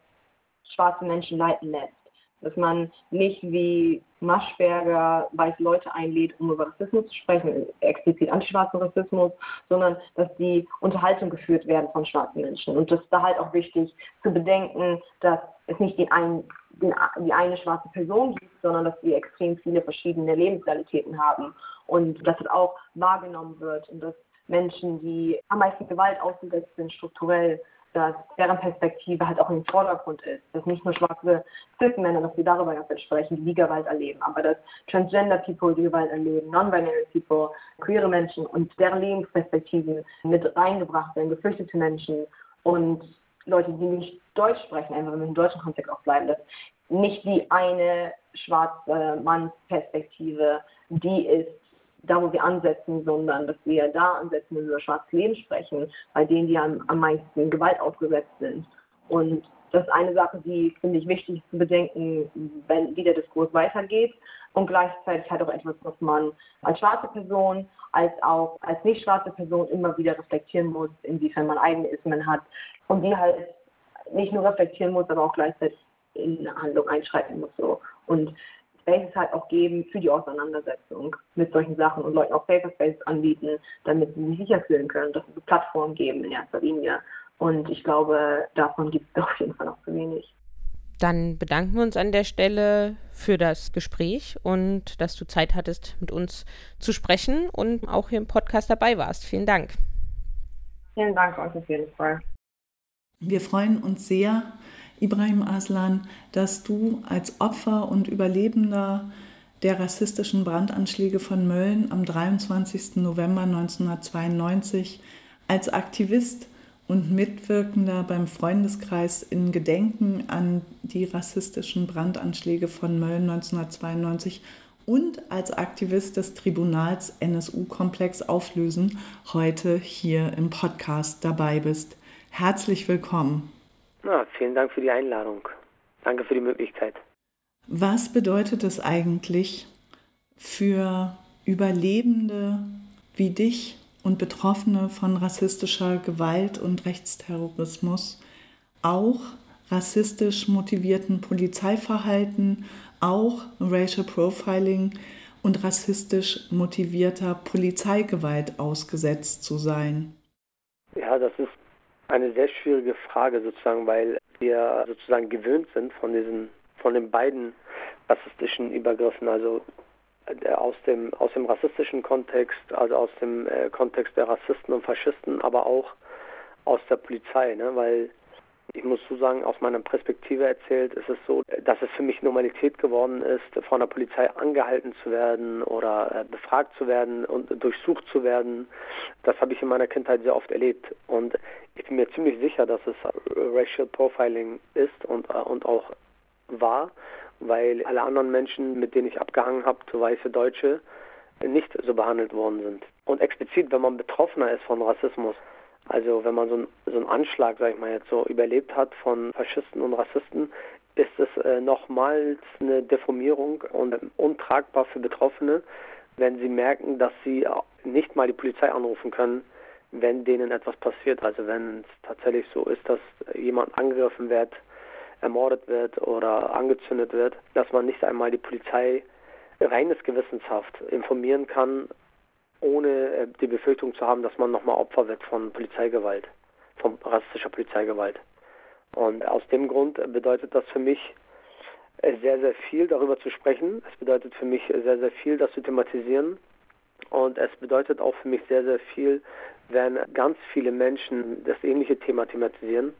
schwarze Menschen leiten lässt. Dass man nicht wie Maschberger weiße Leute einlädt, um über Rassismus zu sprechen, explizit antischwarzen Rassismus, sondern dass die Unterhaltung geführt werden von schwarzen Menschen. Und das ist da halt auch wichtig zu bedenken, dass es nicht den einen, den, die eine schwarze Person gibt, sondern dass wir extrem viele verschiedene Lebensrealitäten haben und dass es auch wahrgenommen wird und dass Menschen, die am meisten Gewalt ausgesetzt sind, strukturell dass deren Perspektive halt auch im Vordergrund ist. Dass nicht nur schwarze Cis-Männer, dass wir darüber ganz sprechen, die Gewalt erleben, aber dass Transgender-People die Gewalt erleben, Non-Binary People, queere Menschen und deren Lebensperspektiven mit reingebracht werden, geflüchtete Menschen und Leute, die nicht Deutsch sprechen, einfach im deutschen Kontext auch bleiben, dass nicht die eine schwarze Mann-Perspektive die ist, da, wo wir ansetzen, sondern dass wir da ansetzen, wenn wir über schwarzes Leben sprechen, bei denen, die am, am meisten Gewalt ausgesetzt sind. Und das ist eine Sache, die finde ich wichtig zu bedenken, wenn, wie der Diskurs weitergeht. Und gleichzeitig halt auch etwas, was man als schwarze Person, als auch als nicht schwarze Person immer wieder reflektieren muss, inwiefern man eigene Ismen hat. Und die halt nicht nur reflektieren muss, aber auch gleichzeitig in eine Handlung einschreiten muss. So. Und Spaces halt auch geben für die Auseinandersetzung mit solchen Sachen und Leuten auch Safer Spaces anbieten, damit sie sich sicher fühlen können, dass es eine Plattform geben in erster Linie. Und ich glaube, davon gibt es auf jeden Fall noch zu wenig. Dann bedanken wir uns an der Stelle für das Gespräch und dass du Zeit hattest, mit uns zu sprechen und auch hier im Podcast dabei warst. Vielen Dank. Vielen Dank euch auf jeden Fall. Wir freuen uns sehr, Ibrahim Aslan, dass du als Opfer und Überlebender der rassistischen Brandanschläge von Mölln am 23. November 1992 als Aktivist und Mitwirkender beim Freundeskreis in Gedenken an die rassistischen Brandanschläge von Mölln 1992 und als Aktivist des Tribunals NSU-Komplex auflösen heute hier im Podcast dabei bist. Herzlich willkommen. Na, vielen Dank für die Einladung. Danke für die Möglichkeit. Was bedeutet es eigentlich für Überlebende wie dich und Betroffene von rassistischer Gewalt und Rechtsterrorismus, auch rassistisch motivierten Polizeiverhalten, auch Racial Profiling und rassistisch motivierter Polizeigewalt ausgesetzt zu sein? Ja, das ist eine sehr schwierige Frage sozusagen, weil wir sozusagen gewöhnt sind von diesen, von den beiden rassistischen Übergriffen, also aus dem, aus dem rassistischen Kontext, also aus dem äh, Kontext der Rassisten und Faschisten, aber auch aus der Polizei, ne? weil ich muss so sagen, aus meiner Perspektive erzählt, ist es so, dass es für mich Normalität geworden ist, von der Polizei angehalten zu werden oder äh, befragt zu werden und durchsucht zu werden. Das habe ich in meiner Kindheit sehr oft erlebt. Und ich bin mir ziemlich sicher, dass es Racial Profiling ist und, äh, und auch war, weil alle anderen Menschen, mit denen ich abgehangen habe, weiße Deutsche, nicht so behandelt worden sind. Und explizit, wenn man Betroffener ist von Rassismus, also wenn man so, ein, so einen Anschlag, sag ich mal jetzt so, überlebt hat von Faschisten und Rassisten, ist es äh, nochmals eine Deformierung und untragbar für Betroffene, wenn sie merken, dass sie nicht mal die Polizei anrufen können, wenn denen etwas passiert. Also wenn es tatsächlich so ist, dass jemand angegriffen wird, ermordet wird oder angezündet wird, dass man nicht einmal die Polizei reines gewissenshaft informieren kann, ohne äh, die Befürchtung zu haben, dass man nochmal Opfer wird von Polizeigewalt, von rassistischer Polizeigewalt. Und aus dem Grund bedeutet das für mich äh, sehr, sehr viel darüber zu sprechen. Es bedeutet für mich sehr, sehr viel, das zu thematisieren. Und es bedeutet auch für mich sehr, sehr viel, wenn ganz viele Menschen das ähnliche Thema thematisieren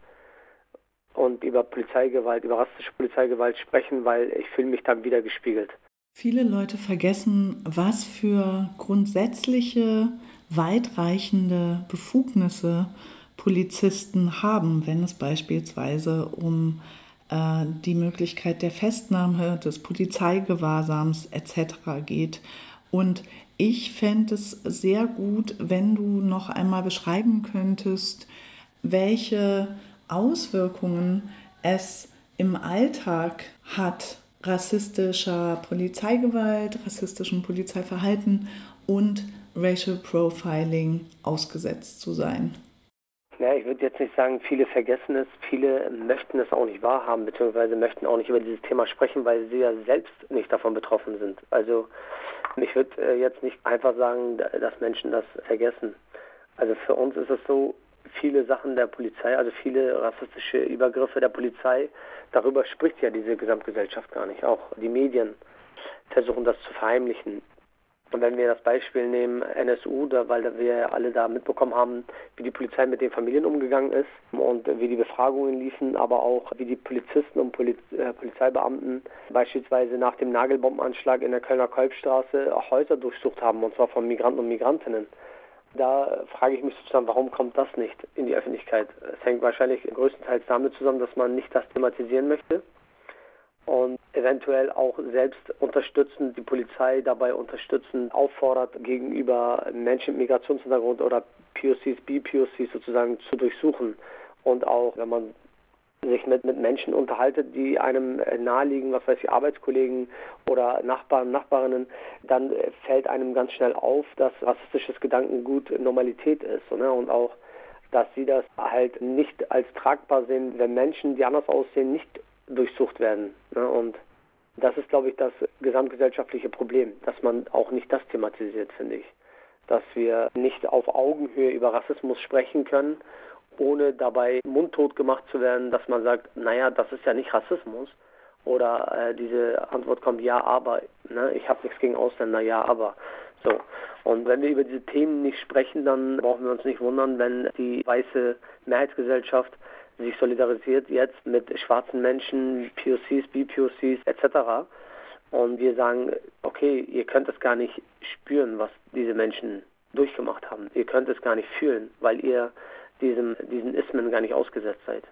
und über Polizeigewalt, über rassische Polizeigewalt sprechen, weil ich fühle mich dann wieder gespiegelt. Viele Leute vergessen, was für grundsätzliche, weitreichende Befugnisse Polizisten haben, wenn es beispielsweise um äh, die Möglichkeit der Festnahme, des Polizeigewahrsams etc. geht. Und ich fände es sehr gut, wenn du noch einmal beschreiben könntest, welche Auswirkungen es im Alltag hat, rassistischer Polizeigewalt, rassistischem Polizeiverhalten und Racial Profiling ausgesetzt zu sein. Ja, ich würde jetzt nicht sagen, viele vergessen es, viele möchten es auch nicht wahrhaben, beziehungsweise möchten auch nicht über dieses Thema sprechen, weil sie ja selbst nicht davon betroffen sind. Also ich würde äh, jetzt nicht einfach sagen, dass Menschen das vergessen. Also für uns ist es so, viele Sachen der Polizei, also viele rassistische Übergriffe der Polizei, darüber spricht ja diese Gesamtgesellschaft gar nicht. Auch die Medien versuchen das zu verheimlichen. Und wenn wir das Beispiel nehmen, NSU, da, weil wir alle da mitbekommen haben, wie die Polizei mit den Familien umgegangen ist und wie die Befragungen liefen, aber auch wie die Polizisten und Poliz äh, Polizeibeamten beispielsweise nach dem Nagelbombenanschlag in der Kölner Kolbstraße Häuser durchsucht haben, und zwar von Migranten und Migrantinnen. Da frage ich mich sozusagen, warum kommt das nicht in die Öffentlichkeit? Es hängt wahrscheinlich größtenteils damit zusammen, dass man nicht das thematisieren möchte und eventuell auch selbst unterstützend die Polizei dabei unterstützen, auffordert, gegenüber Menschen mit Migrationshintergrund oder POCs, BPOCs sozusagen zu durchsuchen. Und auch, wenn man sich mit, mit Menschen unterhaltet, die einem naheliegen, was weiß ich, Arbeitskollegen oder Nachbarn, Nachbarinnen, dann fällt einem ganz schnell auf, dass rassistisches Gedankengut Normalität ist. Ne? Und auch, dass sie das halt nicht als tragbar sehen, wenn Menschen, die anders aussehen, nicht durchsucht werden. Ne? Und das ist, glaube ich, das gesamtgesellschaftliche Problem, dass man auch nicht das thematisiert, finde ich. Dass wir nicht auf Augenhöhe über Rassismus sprechen können, ohne dabei mundtot gemacht zu werden, dass man sagt, naja, das ist ja nicht Rassismus. Oder äh, diese Antwort kommt, ja, aber. Ne? Ich habe nichts gegen Ausländer, ja, aber. So. Und wenn wir über diese Themen nicht sprechen, dann brauchen wir uns nicht wundern, wenn die weiße Mehrheitsgesellschaft sich solidarisiert jetzt mit schwarzen Menschen, POCs, BPOCs etc. Und wir sagen, okay, ihr könnt es gar nicht spüren, was diese Menschen durchgemacht haben. Ihr könnt es gar nicht fühlen, weil ihr diesem, diesen Ismen gar nicht ausgesetzt seid.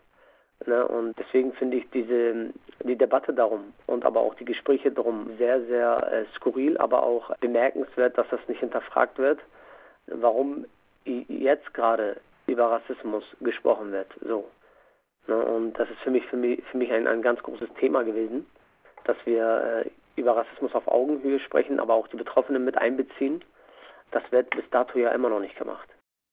Ne? Und deswegen finde ich diese, die Debatte darum und aber auch die Gespräche darum sehr, sehr äh, skurril, aber auch bemerkenswert, dass das nicht hinterfragt wird, warum jetzt gerade über Rassismus gesprochen wird. So. Ne, und das ist für mich, für mich, für mich ein, ein ganz großes Thema gewesen, dass wir äh, über Rassismus auf Augenhöhe sprechen, aber auch die Betroffenen mit einbeziehen. Das wird bis dato ja immer noch nicht gemacht.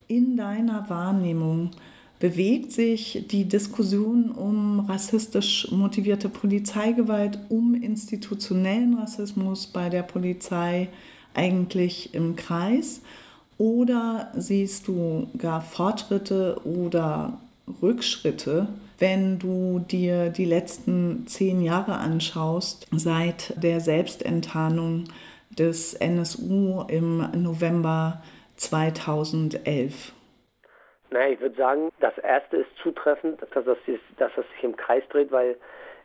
In deiner Wahrnehmung bewegt sich die Diskussion um rassistisch motivierte Polizeigewalt, um institutionellen Rassismus bei der Polizei eigentlich im Kreis? Oder siehst du gar Fortschritte oder Rückschritte, wenn du dir die letzten zehn Jahre anschaust, seit der Selbstenttarnung des NSU im November 2011? Naja, ich würde sagen, das erste ist zutreffend, dass das, dass das sich im Kreis dreht, weil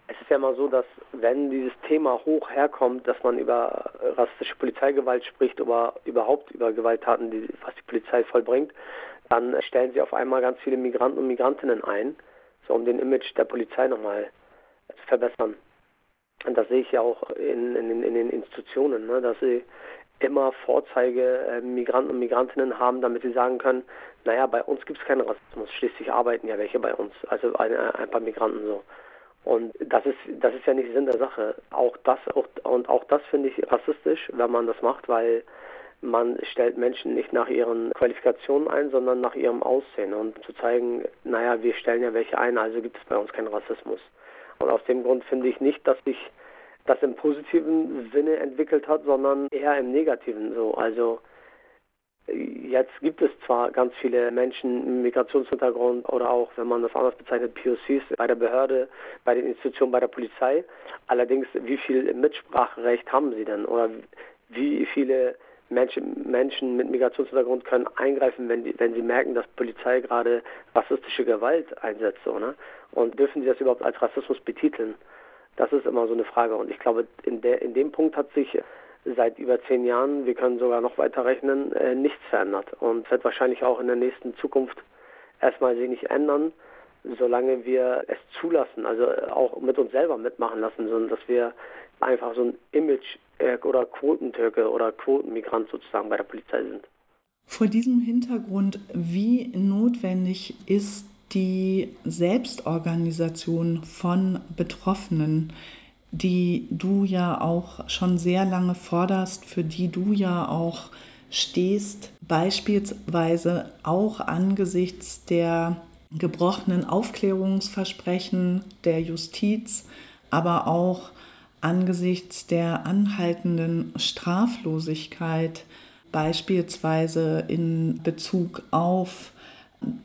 es ist ja immer so, dass wenn dieses Thema hoch herkommt, dass man über rassistische Polizeigewalt spricht oder überhaupt über Gewalttaten, die, was die Polizei vollbringt, dann stellen sie auf einmal ganz viele Migranten und Migrantinnen ein, so um den Image der Polizei nochmal zu verbessern. Und das sehe ich ja auch in, in, in den Institutionen, ne, dass sie immer Vorzeige äh, Migranten und Migrantinnen haben, damit sie sagen können, naja, bei uns gibt es keinen Rassismus, schließlich arbeiten ja welche bei uns, also ein, ein paar Migranten so. Und das ist, das ist ja nicht Sinn der Sache. Auch das, auch, und auch das finde ich rassistisch, wenn man das macht, weil man stellt Menschen nicht nach ihren Qualifikationen ein, sondern nach ihrem Aussehen und zu zeigen, naja, wir stellen ja welche ein, also gibt es bei uns keinen Rassismus. Und aus dem Grund finde ich nicht, dass sich das im positiven Sinne entwickelt hat, sondern eher im negativen so. Also jetzt gibt es zwar ganz viele Menschen mit Migrationshintergrund oder auch, wenn man das anders bezeichnet, POCs bei der Behörde, bei den Institutionen, bei der Polizei. Allerdings, wie viel Mitspracherecht haben sie denn? Oder wie viele Menschen, Menschen mit Migrationshintergrund können eingreifen, wenn, die, wenn sie merken, dass Polizei gerade rassistische Gewalt einsetzt. So, ne? Und dürfen sie das überhaupt als Rassismus betiteln? Das ist immer so eine Frage. Und ich glaube, in, der, in dem Punkt hat sich seit über zehn Jahren, wir können sogar noch weiter rechnen, äh, nichts verändert. Und wird wahrscheinlich auch in der nächsten Zukunft erstmal sich nicht ändern, solange wir es zulassen, also auch mit uns selber mitmachen lassen, sondern dass wir einfach so ein Image äh, oder Quotentürke oder Quotenmigrant sozusagen bei der Polizei sind. Vor diesem Hintergrund, wie notwendig ist die Selbstorganisation von Betroffenen, die du ja auch schon sehr lange forderst, für die du ja auch stehst, beispielsweise auch angesichts der gebrochenen Aufklärungsversprechen der Justiz, aber auch angesichts der anhaltenden Straflosigkeit, beispielsweise in Bezug auf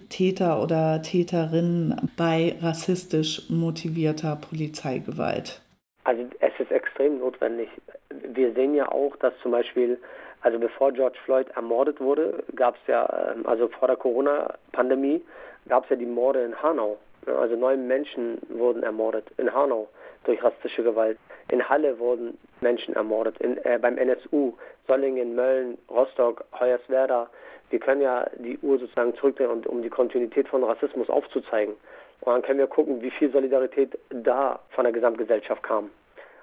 Täter oder Täterinnen bei rassistisch motivierter Polizeigewalt? Also es ist extrem notwendig. Wir sehen ja auch, dass zum Beispiel, also bevor George Floyd ermordet wurde, gab es ja, ähm, also vor der Corona-Pandemie, gab es ja die Morde in Hanau. Also neun Menschen wurden ermordet in Hanau durch rassistische Gewalt. In Halle wurden Menschen ermordet, in, äh, beim NSU, Sollingen, Mölln, Rostock, Hoyerswerda. Wir können ja die Uhr sozusagen zurückdrehen, und, um die Kontinuität von Rassismus aufzuzeigen. Und dann können wir gucken, wie viel Solidarität da von der Gesamtgesellschaft kam.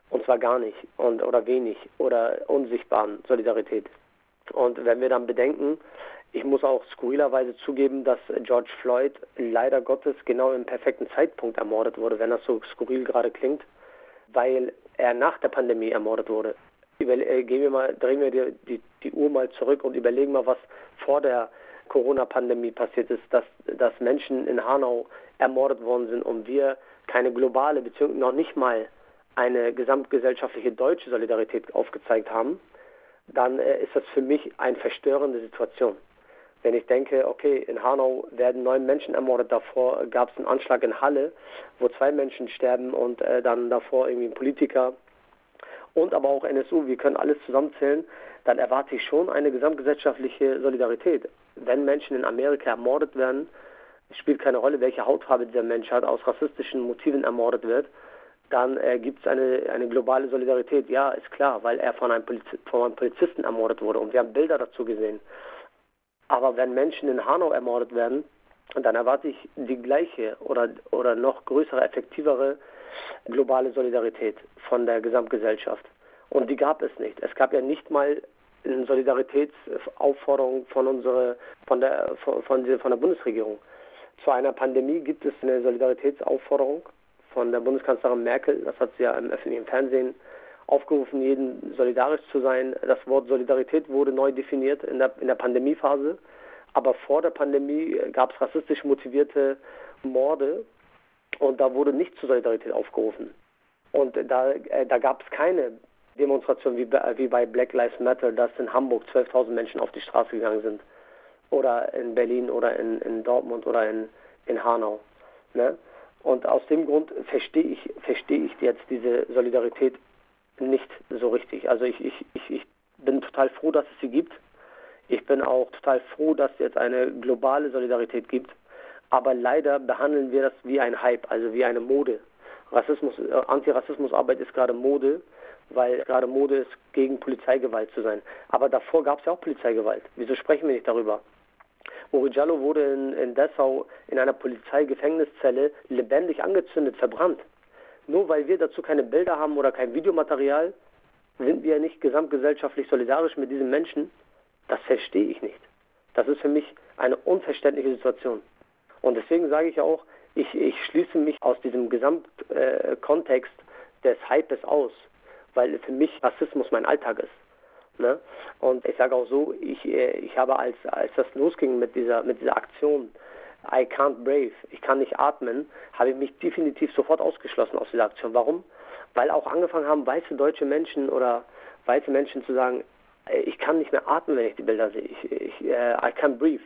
Und zwar gar nicht und, oder wenig oder unsichtbaren Solidarität. Und wenn wir dann bedenken, ich muss auch skurrilerweise zugeben, dass George Floyd leider Gottes genau im perfekten Zeitpunkt ermordet wurde, wenn das so skurril gerade klingt, weil er nach der Pandemie ermordet wurde. Äh, gehen wir mal, drehen wir die, die, die Uhr mal zurück und überlegen mal, was vor der Corona-Pandemie passiert ist, dass, dass Menschen in Hanau ermordet worden sind und wir keine globale, beziehungsweise noch nicht mal eine gesamtgesellschaftliche deutsche Solidarität aufgezeigt haben, dann äh, ist das für mich eine verstörende Situation. Wenn ich denke, okay, in Hanau werden neun Menschen ermordet, davor gab es einen Anschlag in Halle, wo zwei Menschen sterben und äh, dann davor irgendwie ein Politiker und aber auch NSU, wir können alles zusammenzählen, dann erwarte ich schon eine gesamtgesellschaftliche Solidarität. Wenn Menschen in Amerika ermordet werden, spielt keine Rolle, welche Hautfarbe dieser Mensch hat, aus rassistischen Motiven ermordet wird, dann äh, gibt es eine, eine globale Solidarität. Ja, ist klar, weil er von einem, Poliz von einem Polizisten ermordet wurde und wir haben Bilder dazu gesehen. Aber wenn Menschen in Hanau ermordet werden, dann erwarte ich die gleiche oder, oder noch größere, effektivere globale Solidarität von der Gesamtgesellschaft. Und die gab es nicht. Es gab ja nicht mal eine Solidaritätsaufforderung von, unsere, von, der, von, von, der Bundesregierung. Zu einer Pandemie gibt es eine Solidaritätsaufforderung von der Bundeskanzlerin Merkel. Das hat sie ja im öffentlichen Fernsehen aufgerufen, jeden solidarisch zu sein. Das Wort Solidarität wurde neu definiert in der, in der Pandemiephase. Aber vor der Pandemie gab es rassistisch motivierte Morde und da wurde nicht zur Solidarität aufgerufen. Und da, äh, da gab es keine Demonstration wie, wie bei Black Lives Matter, dass in Hamburg 12.000 Menschen auf die Straße gegangen sind. Oder in Berlin oder in, in Dortmund oder in, in Hanau. Ne? Und aus dem Grund verstehe ich, verstehe ich jetzt diese Solidarität nicht so richtig. Also ich, ich, ich, ich bin total froh, dass es sie gibt. Ich bin auch total froh, dass es jetzt eine globale Solidarität gibt. Aber leider behandeln wir das wie ein Hype, also wie eine Mode. Rassismus, äh, Antirassismusarbeit ist gerade Mode, weil gerade Mode ist, gegen Polizeigewalt zu sein. Aber davor gab es ja auch Polizeigewalt. Wieso sprechen wir nicht darüber? Uri wurde in, in Dessau in einer Polizeigefängniszelle lebendig angezündet, verbrannt. Nur weil wir dazu keine Bilder haben oder kein Videomaterial, sind wir nicht gesamtgesellschaftlich solidarisch mit diesen Menschen. Das verstehe ich nicht. Das ist für mich eine unverständliche Situation. Und deswegen sage ich auch, ich, ich schließe mich aus diesem Gesamtkontext äh, des Hypes aus, weil für mich Rassismus mein Alltag ist. Ne? Und ich sage auch so, ich, äh, ich habe als, als das losging mit dieser, mit dieser Aktion, I can't brave, ich kann nicht atmen, habe ich mich definitiv sofort ausgeschlossen aus dieser Aktion. Warum? Weil auch angefangen haben, weiße deutsche Menschen oder weiße Menschen zu sagen, äh, ich kann nicht mehr atmen, wenn ich die Bilder sehe. Ich, ich, I can't breathe.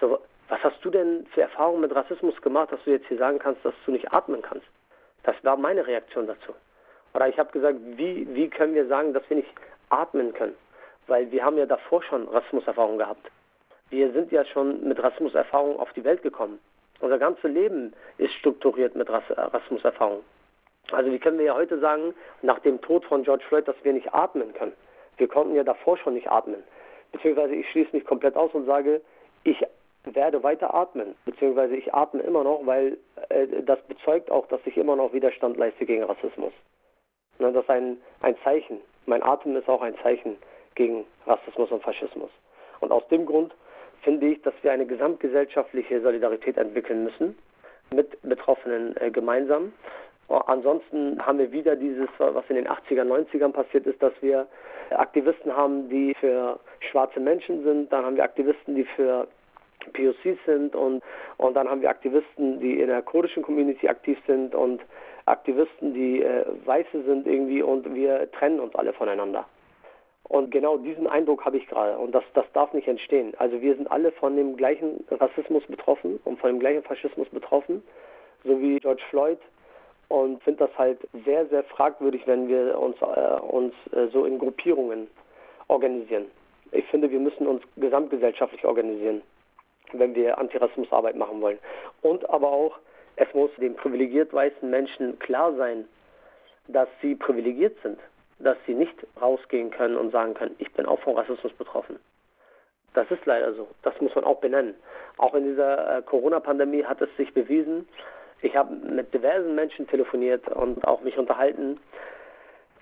So, was hast du denn für Erfahrungen mit Rassismus gemacht, dass du jetzt hier sagen kannst, dass du nicht atmen kannst? Das war meine Reaktion dazu. Oder ich habe gesagt, wie, wie können wir sagen, dass wir nicht atmen können? Weil wir haben ja davor schon Rassismuserfahrungen gehabt. Wir sind ja schon mit Rassismuserfahrungen auf die Welt gekommen. Unser ganzes Leben ist strukturiert mit Rass Rassismuserfahrungen. Also wie können wir ja heute sagen, nach dem Tod von George Floyd, dass wir nicht atmen können? Wir konnten ja davor schon nicht atmen. Beziehungsweise ich schließe mich komplett aus und sage, ich werde weiter atmen, beziehungsweise ich atme immer noch, weil äh, das bezeugt auch, dass ich immer noch Widerstand leiste gegen Rassismus. Ne, das ist ein, ein Zeichen. Mein Atem ist auch ein Zeichen gegen Rassismus und Faschismus. Und aus dem Grund finde ich, dass wir eine gesamtgesellschaftliche Solidarität entwickeln müssen, mit Betroffenen äh, gemeinsam. Ansonsten haben wir wieder dieses, was in den 80er, 90ern passiert ist, dass wir Aktivisten haben, die für schwarze Menschen sind, dann haben wir Aktivisten, die für POCs sind und, und dann haben wir Aktivisten, die in der kurdischen Community aktiv sind und Aktivisten, die äh, Weiße sind irgendwie und wir trennen uns alle voneinander. Und genau diesen Eindruck habe ich gerade und das, das darf nicht entstehen. Also wir sind alle von dem gleichen Rassismus betroffen und von dem gleichen Faschismus betroffen, so wie George Floyd und finde das halt sehr, sehr fragwürdig, wenn wir uns, äh, uns äh, so in Gruppierungen organisieren. Ich finde, wir müssen uns gesamtgesellschaftlich organisieren, wenn wir Antirassismusarbeit machen wollen. Und aber auch, es muss den privilegiert weißen Menschen klar sein, dass sie privilegiert sind, dass sie nicht rausgehen können und sagen können, ich bin auch von Rassismus betroffen. Das ist leider so. Das muss man auch benennen. Auch in dieser äh, Corona-Pandemie hat es sich bewiesen, ich habe mit diversen Menschen telefoniert und auch mich unterhalten,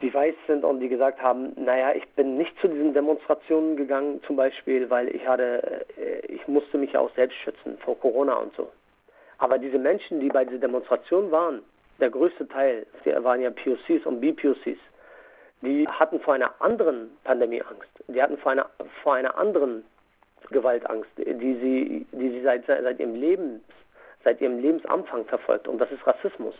die weiß sind und die gesagt haben, naja, ich bin nicht zu diesen Demonstrationen gegangen zum Beispiel, weil ich hatte, äh, ich musste mich ja auch selbst schützen vor Corona und so. Aber diese Menschen, die bei dieser Demonstration waren, der größte Teil, die waren ja POCs und BPOCs, die hatten vor einer anderen Pandemie Angst. Die hatten vor einer, vor einer anderen Gewaltangst, die sie, die sie seit, seit ihrem Leben seit ihrem Lebensanfang verfolgt. Und das ist Rassismus.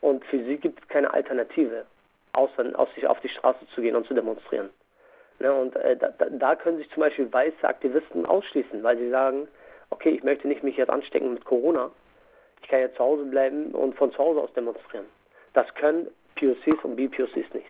Und für sie gibt es keine Alternative, außer aus sich auf die Straße zu gehen und zu demonstrieren. Ne, und äh, da, da, können sich zum Beispiel weiße Aktivisten ausschließen, weil sie sagen, okay, ich möchte nicht mich jetzt anstecken mit Corona. Ich kann jetzt zu Hause bleiben und von zu Hause aus demonstrieren. Das können POCs und BPOCs nicht.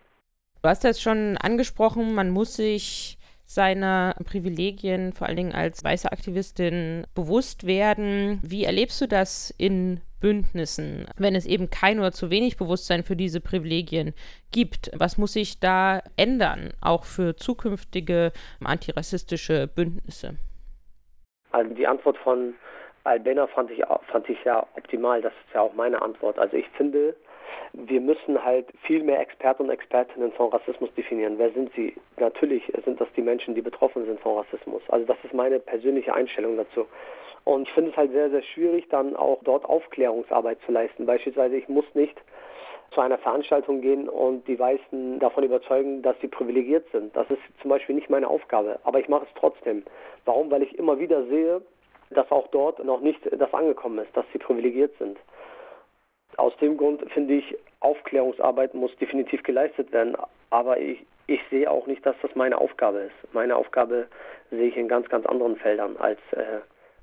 Du hast das schon angesprochen, man muss sich seiner Privilegien, vor allen Dingen als weiße Aktivistin, bewusst werden. Wie erlebst du das in Bündnissen, wenn es eben kein oder zu wenig Bewusstsein für diese Privilegien gibt? Was muss sich da ändern, auch für zukünftige antirassistische Bündnisse? Also die Antwort von Albena fand ich, fand ich ja optimal. Das ist ja auch meine Antwort. Also ich finde, wir müssen halt viel mehr Experten und Expertinnen von Rassismus definieren. Wer sind sie? Natürlich sind das die Menschen, die betroffen sind von Rassismus. Also das ist meine persönliche Einstellung dazu. Und ich finde es halt sehr, sehr schwierig, dann auch dort Aufklärungsarbeit zu leisten. Beispielsweise, ich muss nicht zu einer Veranstaltung gehen und die Weißen davon überzeugen, dass sie privilegiert sind. Das ist zum Beispiel nicht meine Aufgabe, aber ich mache es trotzdem. Warum? Weil ich immer wieder sehe, dass auch dort noch nicht das angekommen ist, dass sie privilegiert sind. Aus dem Grund finde ich, Aufklärungsarbeit muss definitiv geleistet werden, aber ich, ich sehe auch nicht, dass das meine Aufgabe ist. Meine Aufgabe sehe ich in ganz, ganz anderen Feldern, als äh,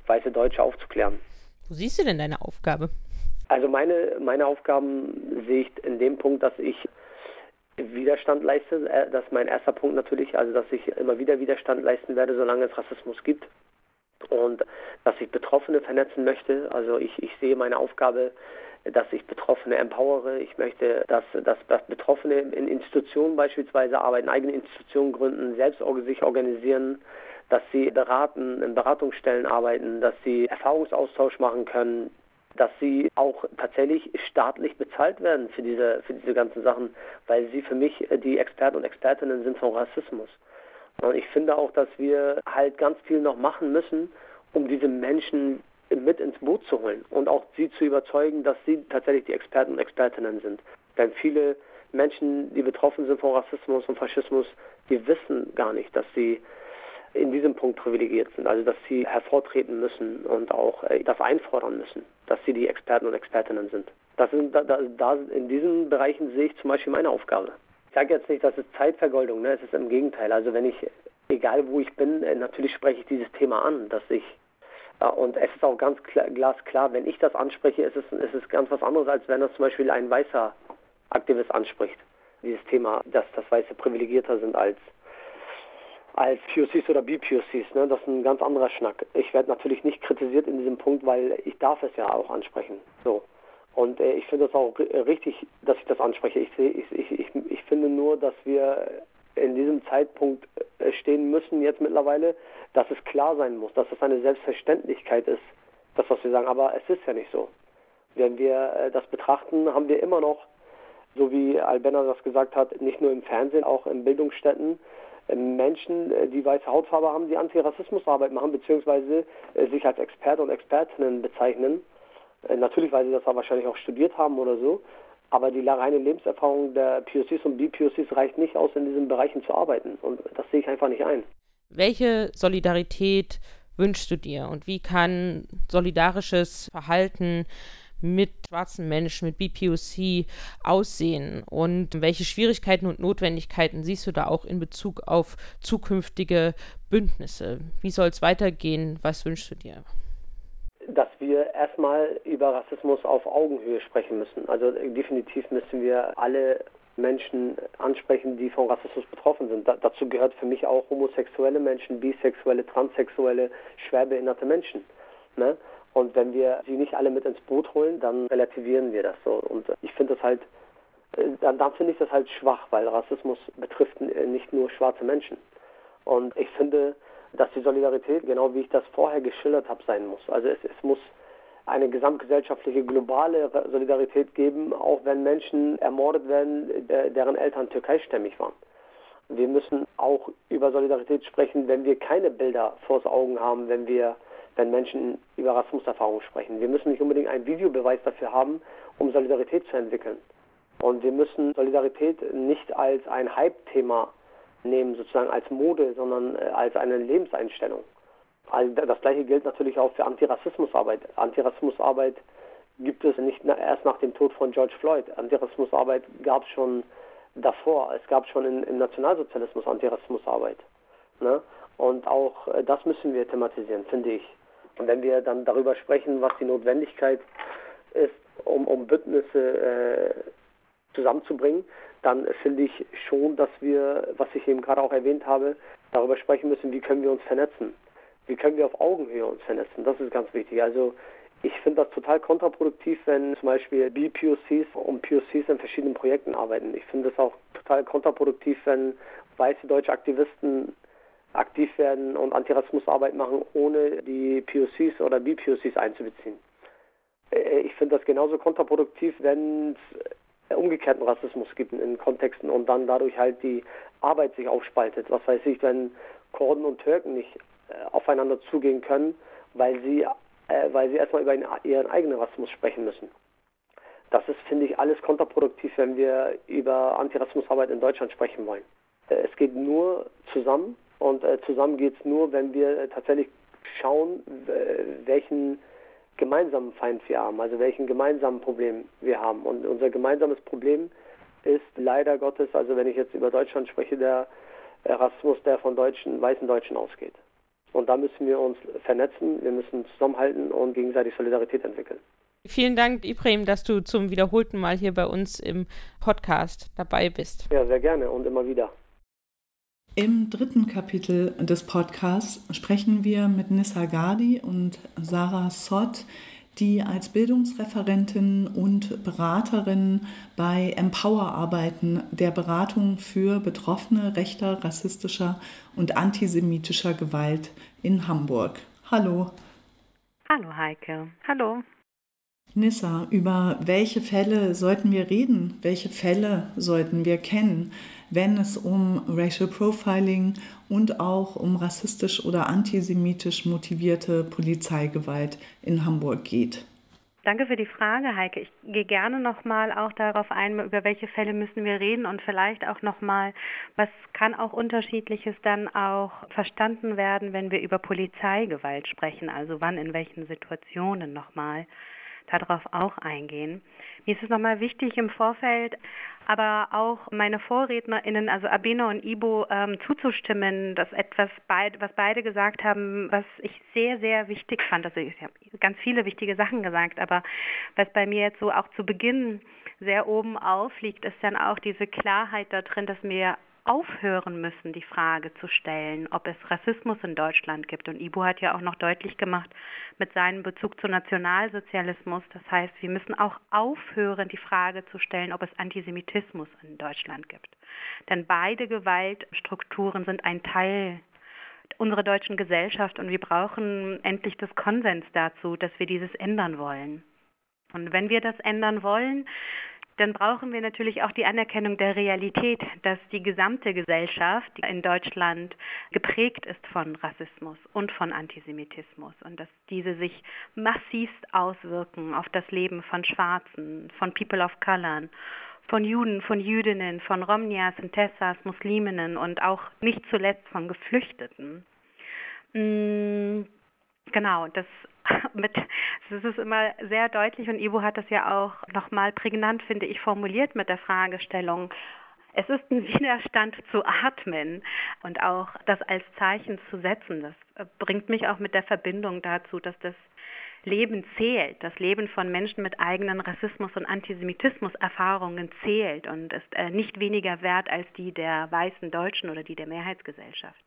weiße Deutsche aufzuklären. Wo siehst du denn deine Aufgabe? Also meine, meine Aufgaben sehe ich in dem Punkt, dass ich Widerstand leiste. Äh, das ist mein erster Punkt natürlich, also dass ich immer wieder Widerstand leisten werde, solange es Rassismus gibt. Und dass ich Betroffene vernetzen möchte. Also ich, ich sehe meine Aufgabe dass ich Betroffene empowere. Ich möchte, dass, dass, dass Betroffene in Institutionen beispielsweise arbeiten, eigene Institutionen gründen, selbst sich organisieren, dass sie beraten, in Beratungsstellen arbeiten, dass sie Erfahrungsaustausch machen können, dass sie auch tatsächlich staatlich bezahlt werden für diese, für diese ganzen Sachen, weil sie für mich die Experten und Expertinnen sind von Rassismus. Und ich finde auch, dass wir halt ganz viel noch machen müssen, um diese Menschen mit ins Boot zu holen und auch sie zu überzeugen, dass sie tatsächlich die Experten und Expertinnen sind. Denn viele Menschen, die betroffen sind von Rassismus und Faschismus, die wissen gar nicht, dass sie in diesem Punkt privilegiert sind, also dass sie hervortreten müssen und auch äh, das einfordern müssen, dass sie die Experten und Expertinnen sind. Das sind da, da, in diesen Bereichen sehe ich zum Beispiel meine Aufgabe. Ich sage jetzt nicht, das ist Zeitvergeudung, ne? es ist im Gegenteil. Also wenn ich, egal wo ich bin, äh, natürlich spreche ich dieses Thema an, dass ich und es ist auch ganz klar, glasklar, wenn ich das anspreche, ist es, ist es ganz was anderes, als wenn das zum Beispiel ein weißer Aktivist anspricht. Dieses Thema, dass das Weiße privilegierter sind als als POCs oder BPOCs, ne? das ist ein ganz anderer Schnack. Ich werde natürlich nicht kritisiert in diesem Punkt, weil ich darf es ja auch ansprechen. So. Und äh, ich finde es auch richtig, dass ich das anspreche. Ich, ich, ich, ich finde nur, dass wir in diesem Zeitpunkt äh, stehen müssen jetzt mittlerweile, dass es klar sein muss, dass es eine Selbstverständlichkeit ist, das, was wir sagen. Aber es ist ja nicht so. Wenn wir äh, das betrachten, haben wir immer noch, so wie Albenna das gesagt hat, nicht nur im Fernsehen, auch in Bildungsstätten, äh, Menschen, die weiße Hautfarbe haben, die Antirassismusarbeit machen, beziehungsweise sich als Experte und Expertinnen bezeichnen. Natürlich, weil sie das wahrscheinlich auch studiert haben oder so. Aber die reine Lebenserfahrung der POCs und BPOCs reicht nicht aus, in diesen Bereichen zu arbeiten. Und das sehe ich einfach nicht ein. Welche Solidarität wünschst du dir und wie kann solidarisches Verhalten mit schwarzen Menschen, mit BPOC aussehen und welche Schwierigkeiten und Notwendigkeiten siehst du da auch in Bezug auf zukünftige Bündnisse? Wie soll es weitergehen? Was wünschst du dir? Wir erstmal über Rassismus auf Augenhöhe sprechen müssen. Also definitiv müssen wir alle Menschen ansprechen, die von Rassismus betroffen sind. Da, dazu gehört für mich auch homosexuelle Menschen, bisexuelle, transsexuelle, schwerbehinderte Menschen. Ne? Und wenn wir sie nicht alle mit ins Boot holen, dann relativieren wir das so. Und ich finde das halt, äh, dann, dann finde ich das halt schwach, weil Rassismus betrifft nicht nur schwarze Menschen. Und ich finde, dass die Solidarität, genau wie ich das vorher geschildert habe, sein muss. Also es, es muss eine gesamtgesellschaftliche globale Solidarität geben, auch wenn Menschen ermordet werden, deren Eltern türkeistämmig waren. Wir müssen auch über Solidarität sprechen, wenn wir keine Bilder vors Augen haben, wenn wir, wenn Menschen über Rassismuserfahrungen sprechen. Wir müssen nicht unbedingt einen Videobeweis dafür haben, um Solidarität zu entwickeln. Und wir müssen Solidarität nicht als ein Hype-Thema nehmen, sozusagen als Mode, sondern äh, als eine Lebenseinstellung. Also das gleiche gilt natürlich auch für Antirassismusarbeit. Antirassismusarbeit gibt es nicht erst nach dem Tod von George Floyd. Antirassismusarbeit gab es schon davor. Es gab schon in, im Nationalsozialismus Antirassismusarbeit. Ne? Und auch äh, das müssen wir thematisieren, finde ich. Und wenn wir dann darüber sprechen, was die Notwendigkeit ist, um, um Bündnisse äh, zusammenzubringen, dann finde ich schon, dass wir, was ich eben gerade auch erwähnt habe, darüber sprechen müssen, wie können wir uns vernetzen wie können wir auf Augenhöhe uns vernetzen. Das ist ganz wichtig. Also ich finde das total kontraproduktiv, wenn zum Beispiel BPOCs und POCs in verschiedenen Projekten arbeiten. Ich finde es auch total kontraproduktiv, wenn weiße deutsche Aktivisten aktiv werden und Antirassismusarbeit machen, ohne die POCs oder BPOCs einzubeziehen. Äh, ich finde das genauso kontraproduktiv, wenn es umgekehrten Rassismus gibt in Kontexten und dann dadurch halt die Arbeit sich aufspaltet. Was weiß ich, wenn Kurden und Türken nicht aufeinander zugehen können, weil sie, äh, weil sie erstmal über ihren eigenen Rassismus sprechen müssen. Das ist, finde ich, alles kontraproduktiv, wenn wir über Antirassismusarbeit in Deutschland sprechen wollen. Äh, es geht nur zusammen und äh, zusammen geht es nur, wenn wir tatsächlich schauen, welchen gemeinsamen Feind wir haben, also welchen gemeinsamen Problem wir haben. Und unser gemeinsames Problem ist leider Gottes, also wenn ich jetzt über Deutschland spreche, der Rassismus, der von Deutschen, weißen Deutschen ausgeht. Und da müssen wir uns vernetzen, wir müssen zusammenhalten und gegenseitig Solidarität entwickeln. Vielen Dank, Ibrahim, dass du zum wiederholten Mal hier bei uns im Podcast dabei bist. Ja, sehr gerne und immer wieder. Im dritten Kapitel des Podcasts sprechen wir mit Nissa Gadi und Sarah Sott die als Bildungsreferentin und Beraterin bei Empower arbeiten, der Beratung für Betroffene rechter, rassistischer und antisemitischer Gewalt in Hamburg. Hallo. Hallo Heike. Hallo. Nissa, über welche Fälle sollten wir reden? Welche Fälle sollten wir kennen? Wenn es um Racial Profiling und auch um rassistisch oder antisemitisch motivierte Polizeigewalt in Hamburg geht. Danke für die Frage, Heike. Ich gehe gerne nochmal auch darauf ein, über welche Fälle müssen wir reden und vielleicht auch nochmal, was kann auch unterschiedliches dann auch verstanden werden, wenn wir über Polizeigewalt sprechen, also wann in welchen Situationen nochmal darauf auch eingehen. Mir ist es nochmal wichtig im Vorfeld, aber auch meine VorrednerInnen, also Abena und Ibo, ähm, zuzustimmen, dass etwas, beid, was beide gesagt haben, was ich sehr, sehr wichtig fand. Also ich habe ganz viele wichtige Sachen gesagt, aber was bei mir jetzt so auch zu Beginn sehr oben aufliegt, ist dann auch diese Klarheit da drin, dass mir aufhören müssen, die Frage zu stellen, ob es Rassismus in Deutschland gibt. Und Ibu hat ja auch noch deutlich gemacht mit seinem Bezug zu Nationalsozialismus. Das heißt, wir müssen auch aufhören, die Frage zu stellen, ob es Antisemitismus in Deutschland gibt. Denn beide Gewaltstrukturen sind ein Teil unserer deutschen Gesellschaft und wir brauchen endlich das Konsens dazu, dass wir dieses ändern wollen. Und wenn wir das ändern wollen, dann brauchen wir natürlich auch die Anerkennung der Realität, dass die gesamte Gesellschaft in Deutschland geprägt ist von Rassismus und von Antisemitismus und dass diese sich massivst auswirken auf das Leben von Schwarzen, von People of Color, von Juden, von Jüdinnen, von Romnias, Tessas, Musliminnen und auch nicht zuletzt von Geflüchteten. Mm, genau, das mit, das ist immer sehr deutlich und Ivo hat das ja auch nochmal prägnant, finde ich, formuliert mit der Fragestellung, es ist ein Widerstand zu atmen und auch das als Zeichen zu setzen. Das bringt mich auch mit der Verbindung dazu, dass das Leben zählt, das Leben von Menschen mit eigenen Rassismus- und Antisemitismus-Erfahrungen zählt und ist äh, nicht weniger wert als die der weißen Deutschen oder die der Mehrheitsgesellschaft.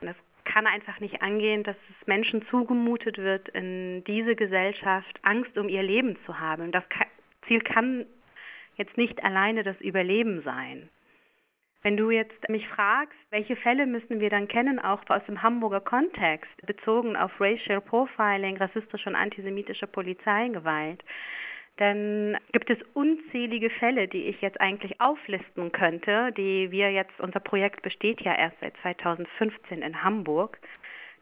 Und es kann einfach nicht angehen, dass es Menschen zugemutet wird, in diese Gesellschaft Angst um ihr Leben zu haben. Das Ziel kann jetzt nicht alleine das Überleben sein. Wenn du jetzt mich fragst, welche Fälle müssen wir dann kennen, auch aus dem Hamburger Kontext, bezogen auf Racial Profiling, rassistische und antisemitische Polizeigewalt, dann gibt es unzählige Fälle, die ich jetzt eigentlich auflisten könnte, die wir jetzt, unser Projekt besteht ja erst seit 2015 in Hamburg.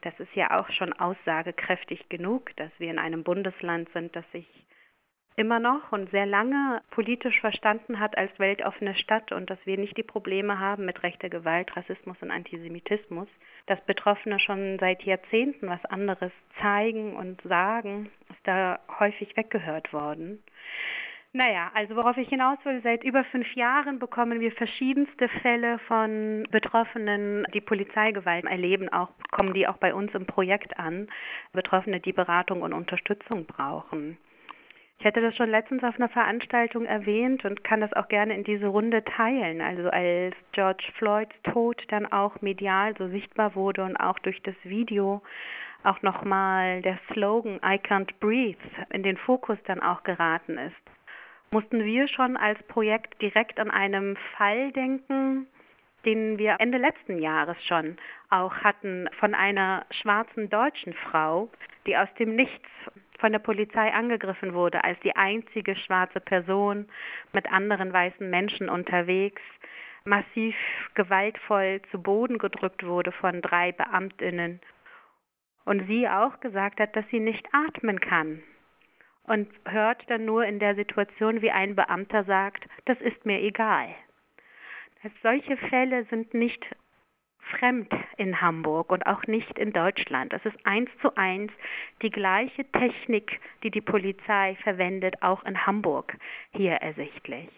Das ist ja auch schon aussagekräftig genug, dass wir in einem Bundesland sind, das sich immer noch und sehr lange politisch verstanden hat als weltoffene Stadt und dass wir nicht die Probleme haben mit rechter Gewalt, Rassismus und Antisemitismus, dass Betroffene schon seit Jahrzehnten was anderes zeigen und sagen, ist da häufig weggehört worden. Naja, also worauf ich hinaus will, seit über fünf Jahren bekommen wir verschiedenste Fälle von Betroffenen, die Polizeigewalt erleben, auch kommen die auch bei uns im Projekt an, Betroffene, die Beratung und Unterstützung brauchen. Ich hatte das schon letztens auf einer Veranstaltung erwähnt und kann das auch gerne in diese Runde teilen. Also als George Floyds Tod dann auch medial so sichtbar wurde und auch durch das Video auch nochmal der Slogan I can't breathe in den Fokus dann auch geraten ist, mussten wir schon als Projekt direkt an einem Fall denken, den wir Ende letzten Jahres schon auch hatten von einer schwarzen deutschen Frau, die aus dem Nichts von der Polizei angegriffen wurde als die einzige schwarze Person mit anderen weißen Menschen unterwegs, massiv gewaltvoll zu Boden gedrückt wurde von drei Beamtinnen und sie auch gesagt hat, dass sie nicht atmen kann und hört dann nur in der Situation, wie ein Beamter sagt, das ist mir egal. Solche Fälle sind nicht fremd in Hamburg und auch nicht in Deutschland. Es ist eins zu eins die gleiche Technik, die die Polizei verwendet, auch in Hamburg hier ersichtlich.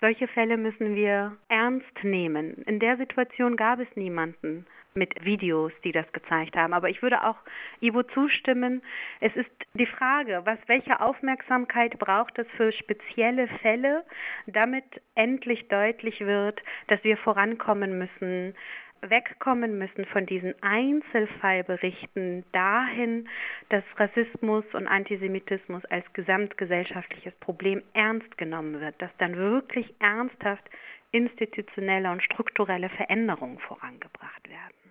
Solche Fälle müssen wir ernst nehmen. In der Situation gab es niemanden mit Videos, die das gezeigt haben. Aber ich würde auch Ivo zustimmen. Es ist die Frage, was, welche Aufmerksamkeit braucht es für spezielle Fälle, damit endlich deutlich wird, dass wir vorankommen müssen, wegkommen müssen von diesen Einzelfallberichten dahin, dass Rassismus und Antisemitismus als gesamtgesellschaftliches Problem ernst genommen wird, dass dann wirklich ernsthaft institutionelle und strukturelle Veränderungen vorangebracht werden.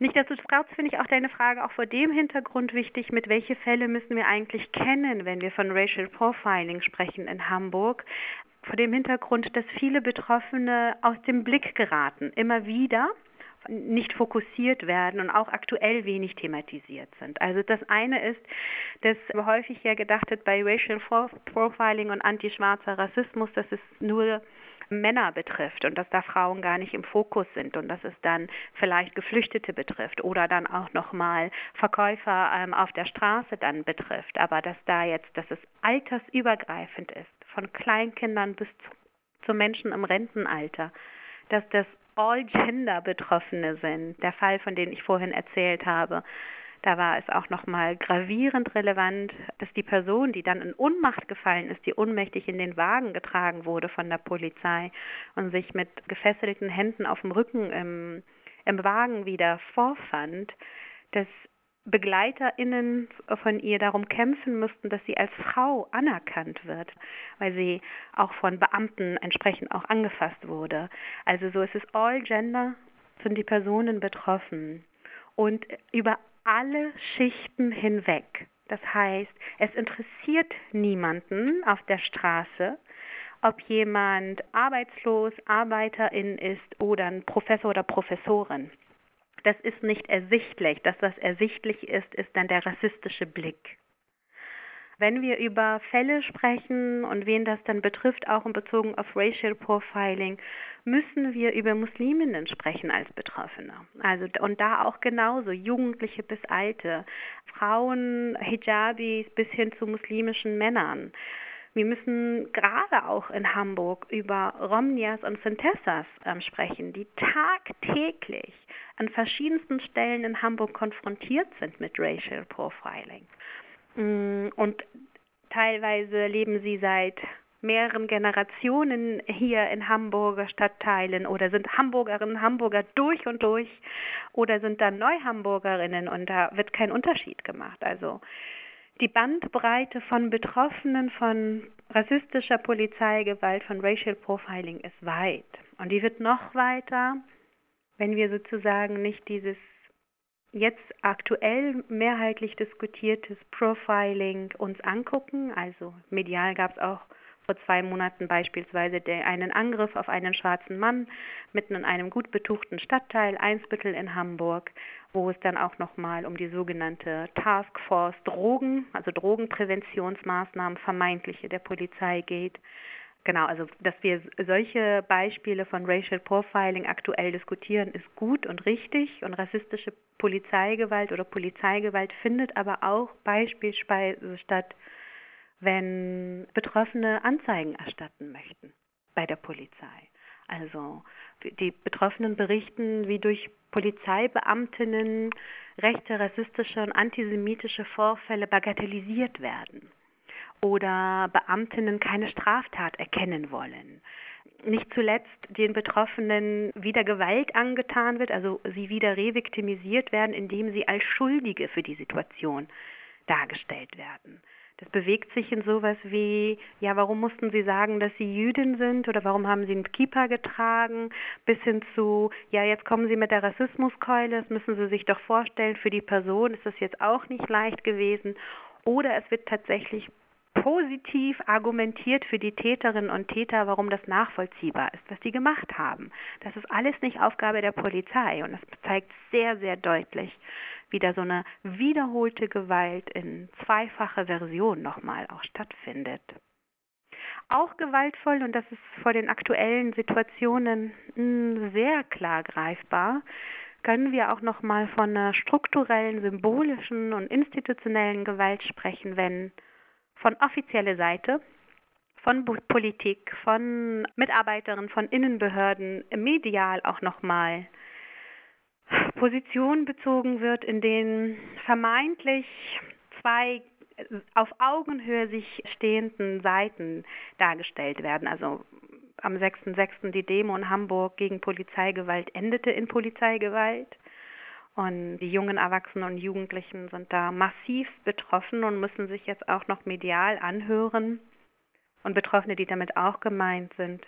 Nichtsdestotrotz finde ich auch deine Frage auch vor dem Hintergrund wichtig, mit welche Fälle müssen wir eigentlich kennen, wenn wir von Racial Profiling sprechen in Hamburg vor dem Hintergrund, dass viele Betroffene aus dem Blick geraten, immer wieder nicht fokussiert werden und auch aktuell wenig thematisiert sind. Also das eine ist, dass häufig ja gedacht wird bei Racial Profiling und antischwarzer Rassismus, dass es nur Männer betrifft und dass da Frauen gar nicht im Fokus sind und dass es dann vielleicht Geflüchtete betrifft oder dann auch nochmal Verkäufer ähm, auf der Straße dann betrifft. Aber dass da jetzt, dass es altersübergreifend ist von Kleinkindern bis zu, zu Menschen im Rentenalter, dass das All-Gender-Betroffene sind. Der Fall, von dem ich vorhin erzählt habe, da war es auch nochmal gravierend relevant, dass die Person, die dann in Unmacht gefallen ist, die ohnmächtig in den Wagen getragen wurde von der Polizei und sich mit gefesselten Händen auf dem Rücken im, im Wagen wieder vorfand, dass BegleiterInnen von ihr darum kämpfen müssten, dass sie als Frau anerkannt wird, weil sie auch von Beamten entsprechend auch angefasst wurde. Also so ist es all gender, sind die Personen betroffen. Und über alle Schichten hinweg Das heißt, es interessiert niemanden auf der Straße, ob jemand arbeitslos, Arbeiterin ist oder ein Professor oder Professorin. Das ist nicht ersichtlich. Das, was ersichtlich ist, ist dann der rassistische Blick. Wenn wir über Fälle sprechen und wen das dann betrifft, auch in Bezug auf Racial Profiling, müssen wir über Musliminnen sprechen als Betroffene. Also und da auch genauso Jugendliche bis Alte, Frauen, Hijabis bis hin zu muslimischen Männern. Wir müssen gerade auch in Hamburg über Romnias und Sintessas äh, sprechen, die tagtäglich an verschiedensten Stellen in Hamburg konfrontiert sind mit Racial Profiling. Mm, und teilweise leben sie seit mehreren Generationen hier in Hamburger Stadtteilen oder sind Hamburgerinnen, Hamburger durch und durch oder sind dann Neuhamburgerinnen und da wird kein Unterschied gemacht. Also die Bandbreite von Betroffenen von rassistischer Polizeigewalt, von Racial Profiling ist weit. Und die wird noch weiter, wenn wir sozusagen nicht dieses jetzt aktuell mehrheitlich diskutiertes Profiling uns angucken. Also medial gab es auch vor zwei Monaten beispielsweise einen Angriff auf einen schwarzen Mann mitten in einem gut betuchten Stadtteil, Einsbüttel in Hamburg, wo es dann auch nochmal um die sogenannte Task Force Drogen, also Drogenpräventionsmaßnahmen vermeintliche der Polizei geht. Genau, also dass wir solche Beispiele von Racial Profiling aktuell diskutieren, ist gut und richtig und rassistische Polizeigewalt oder Polizeigewalt findet aber auch beispielsweise statt, wenn Betroffene Anzeigen erstatten möchten bei der Polizei. Also die Betroffenen berichten, wie durch Polizeibeamtinnen rechte, rassistische und antisemitische Vorfälle bagatellisiert werden oder Beamtinnen keine Straftat erkennen wollen. Nicht zuletzt den Betroffenen wieder Gewalt angetan wird, also sie wieder reviktimisiert werden, indem sie als Schuldige für die Situation dargestellt werden. Das bewegt sich in sowas wie, ja, warum mussten Sie sagen, dass Sie Jüdin sind oder warum haben Sie einen Kippa getragen, bis hin zu, ja, jetzt kommen Sie mit der Rassismuskeule, das müssen Sie sich doch vorstellen, für die Person ist das jetzt auch nicht leicht gewesen. Oder es wird tatsächlich positiv argumentiert für die Täterinnen und Täter, warum das nachvollziehbar ist, was sie gemacht haben. Das ist alles nicht Aufgabe der Polizei und das zeigt sehr, sehr deutlich, wie da so eine wiederholte Gewalt in zweifacher Version nochmal auch stattfindet. Auch gewaltvoll, und das ist vor den aktuellen Situationen hm, sehr klar greifbar, können wir auch nochmal von einer strukturellen, symbolischen und institutionellen Gewalt sprechen, wenn von offizieller Seite, von Politik, von Mitarbeiterinnen, von Innenbehörden, medial auch nochmal Position bezogen wird, in denen vermeintlich zwei auf Augenhöhe sich stehenden Seiten dargestellt werden. Also am 6.6. die Demo in Hamburg gegen Polizeigewalt endete in Polizeigewalt. Und die jungen Erwachsenen und Jugendlichen sind da massiv betroffen und müssen sich jetzt auch noch medial anhören. Und Betroffene, die damit auch gemeint sind.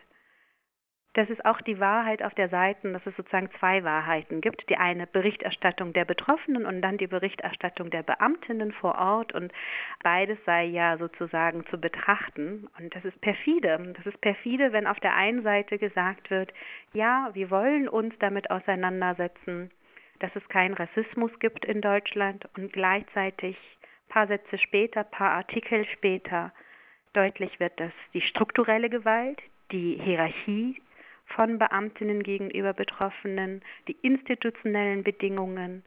Das ist auch die Wahrheit auf der Seite, dass es sozusagen zwei Wahrheiten gibt. Die eine Berichterstattung der Betroffenen und dann die Berichterstattung der Beamtinnen vor Ort. Und beides sei ja sozusagen zu betrachten. Und das ist perfide. Das ist perfide, wenn auf der einen Seite gesagt wird, ja, wir wollen uns damit auseinandersetzen dass es keinen Rassismus gibt in Deutschland und gleichzeitig ein paar Sätze später, ein paar Artikel später deutlich wird, dass die strukturelle Gewalt, die Hierarchie von Beamtinnen gegenüber Betroffenen, die institutionellen Bedingungen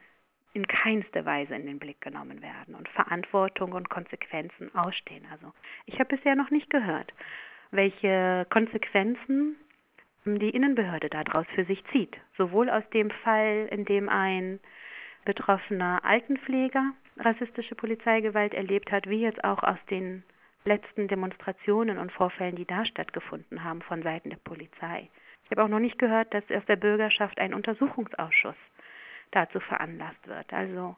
in keinster Weise in den Blick genommen werden und Verantwortung und Konsequenzen ausstehen. Also ich habe bisher noch nicht gehört, welche Konsequenzen die Innenbehörde daraus für sich zieht. Sowohl aus dem Fall, in dem ein betroffener Altenpfleger rassistische Polizeigewalt erlebt hat, wie jetzt auch aus den letzten Demonstrationen und Vorfällen, die da stattgefunden haben von Seiten der Polizei. Ich habe auch noch nicht gehört, dass aus der Bürgerschaft ein Untersuchungsausschuss dazu veranlasst wird. Also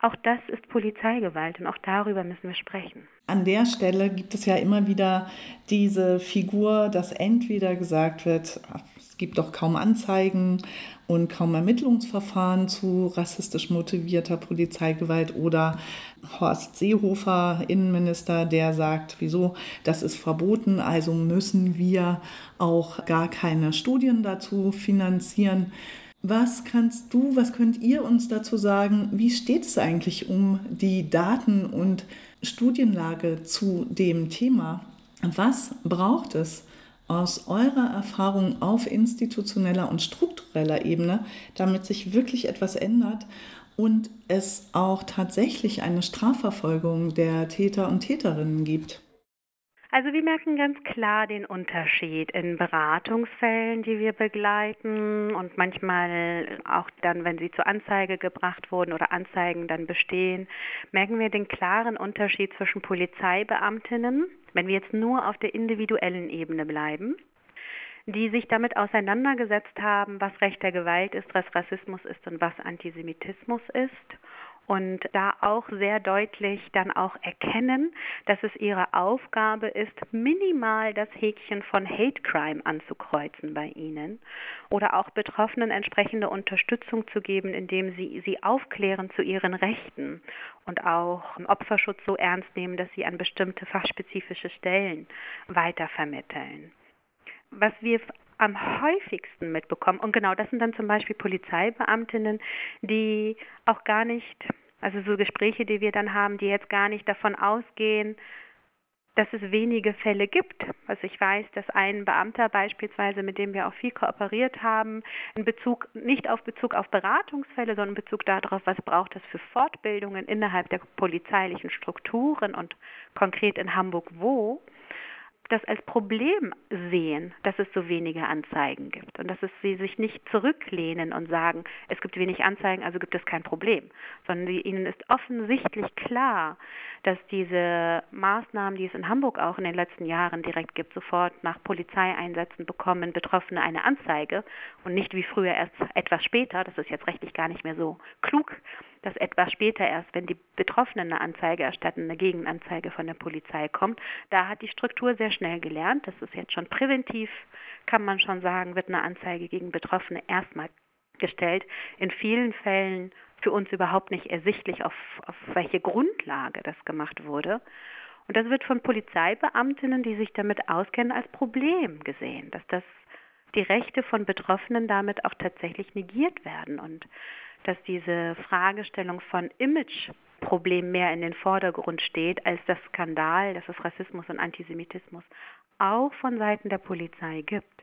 Auch das ist Polizeigewalt und auch darüber müssen wir sprechen. An der Stelle gibt es ja immer wieder diese Figur, dass entweder gesagt wird, es gibt doch kaum Anzeigen und kaum Ermittlungsverfahren zu rassistisch motivierter Polizeigewalt oder Horst Seehofer, Innenminister, der sagt, wieso, das ist verboten, also müssen wir auch gar keine Studien dazu finanzieren. Was kannst du, was könnt ihr uns dazu sagen? Wie steht es eigentlich um die Daten- und Studienlage zu dem Thema? Was braucht es aus eurer Erfahrung auf institutioneller und struktureller Ebene, damit sich wirklich etwas ändert und es auch tatsächlich eine Strafverfolgung der Täter und Täterinnen gibt? Also wir merken ganz klar den Unterschied in Beratungsfällen, die wir begleiten und manchmal auch dann, wenn sie zur Anzeige gebracht wurden oder Anzeigen dann bestehen, merken wir den klaren Unterschied zwischen Polizeibeamtinnen, wenn wir jetzt nur auf der individuellen Ebene bleiben, die sich damit auseinandergesetzt haben, was rechter Gewalt ist, was Rassismus ist und was Antisemitismus ist und da auch sehr deutlich dann auch erkennen, dass es ihre Aufgabe ist, minimal das Häkchen von Hate Crime anzukreuzen bei ihnen oder auch Betroffenen entsprechende Unterstützung zu geben, indem sie sie aufklären zu ihren Rechten und auch Opferschutz so ernst nehmen, dass sie an bestimmte fachspezifische Stellen weitervermitteln. Was wir am häufigsten mitbekommen. Und genau das sind dann zum Beispiel Polizeibeamtinnen, die auch gar nicht, also so Gespräche, die wir dann haben, die jetzt gar nicht davon ausgehen, dass es wenige Fälle gibt. Also ich weiß, dass ein Beamter beispielsweise, mit dem wir auch viel kooperiert haben, in Bezug, nicht auf Bezug auf Beratungsfälle, sondern in Bezug darauf, was braucht es für Fortbildungen innerhalb der polizeilichen Strukturen und konkret in Hamburg wo, das als Problem sehen, dass es so wenige Anzeigen gibt und dass es sie sich nicht zurücklehnen und sagen, es gibt wenig Anzeigen, also gibt es kein Problem, sondern die, ihnen ist offensichtlich klar, dass diese Maßnahmen, die es in Hamburg auch in den letzten Jahren direkt gibt, sofort nach Polizeieinsätzen bekommen Betroffene eine Anzeige und nicht wie früher erst etwas später, das ist jetzt rechtlich gar nicht mehr so klug, dass etwas später erst, wenn die Betroffenen eine Anzeige erstatten, eine Gegenanzeige von der Polizei kommt. Da hat die Struktur sehr schnell gelernt. Das ist jetzt schon präventiv, kann man schon sagen, wird eine Anzeige gegen Betroffene erstmal gestellt. In vielen Fällen für uns überhaupt nicht ersichtlich, auf, auf welche Grundlage das gemacht wurde. Und das wird von Polizeibeamtinnen, die sich damit auskennen, als Problem gesehen, dass das die Rechte von Betroffenen damit auch tatsächlich negiert werden und dass diese Fragestellung von Imageproblem mehr in den Vordergrund steht als das Skandal, dass es Rassismus und Antisemitismus auch von Seiten der Polizei gibt.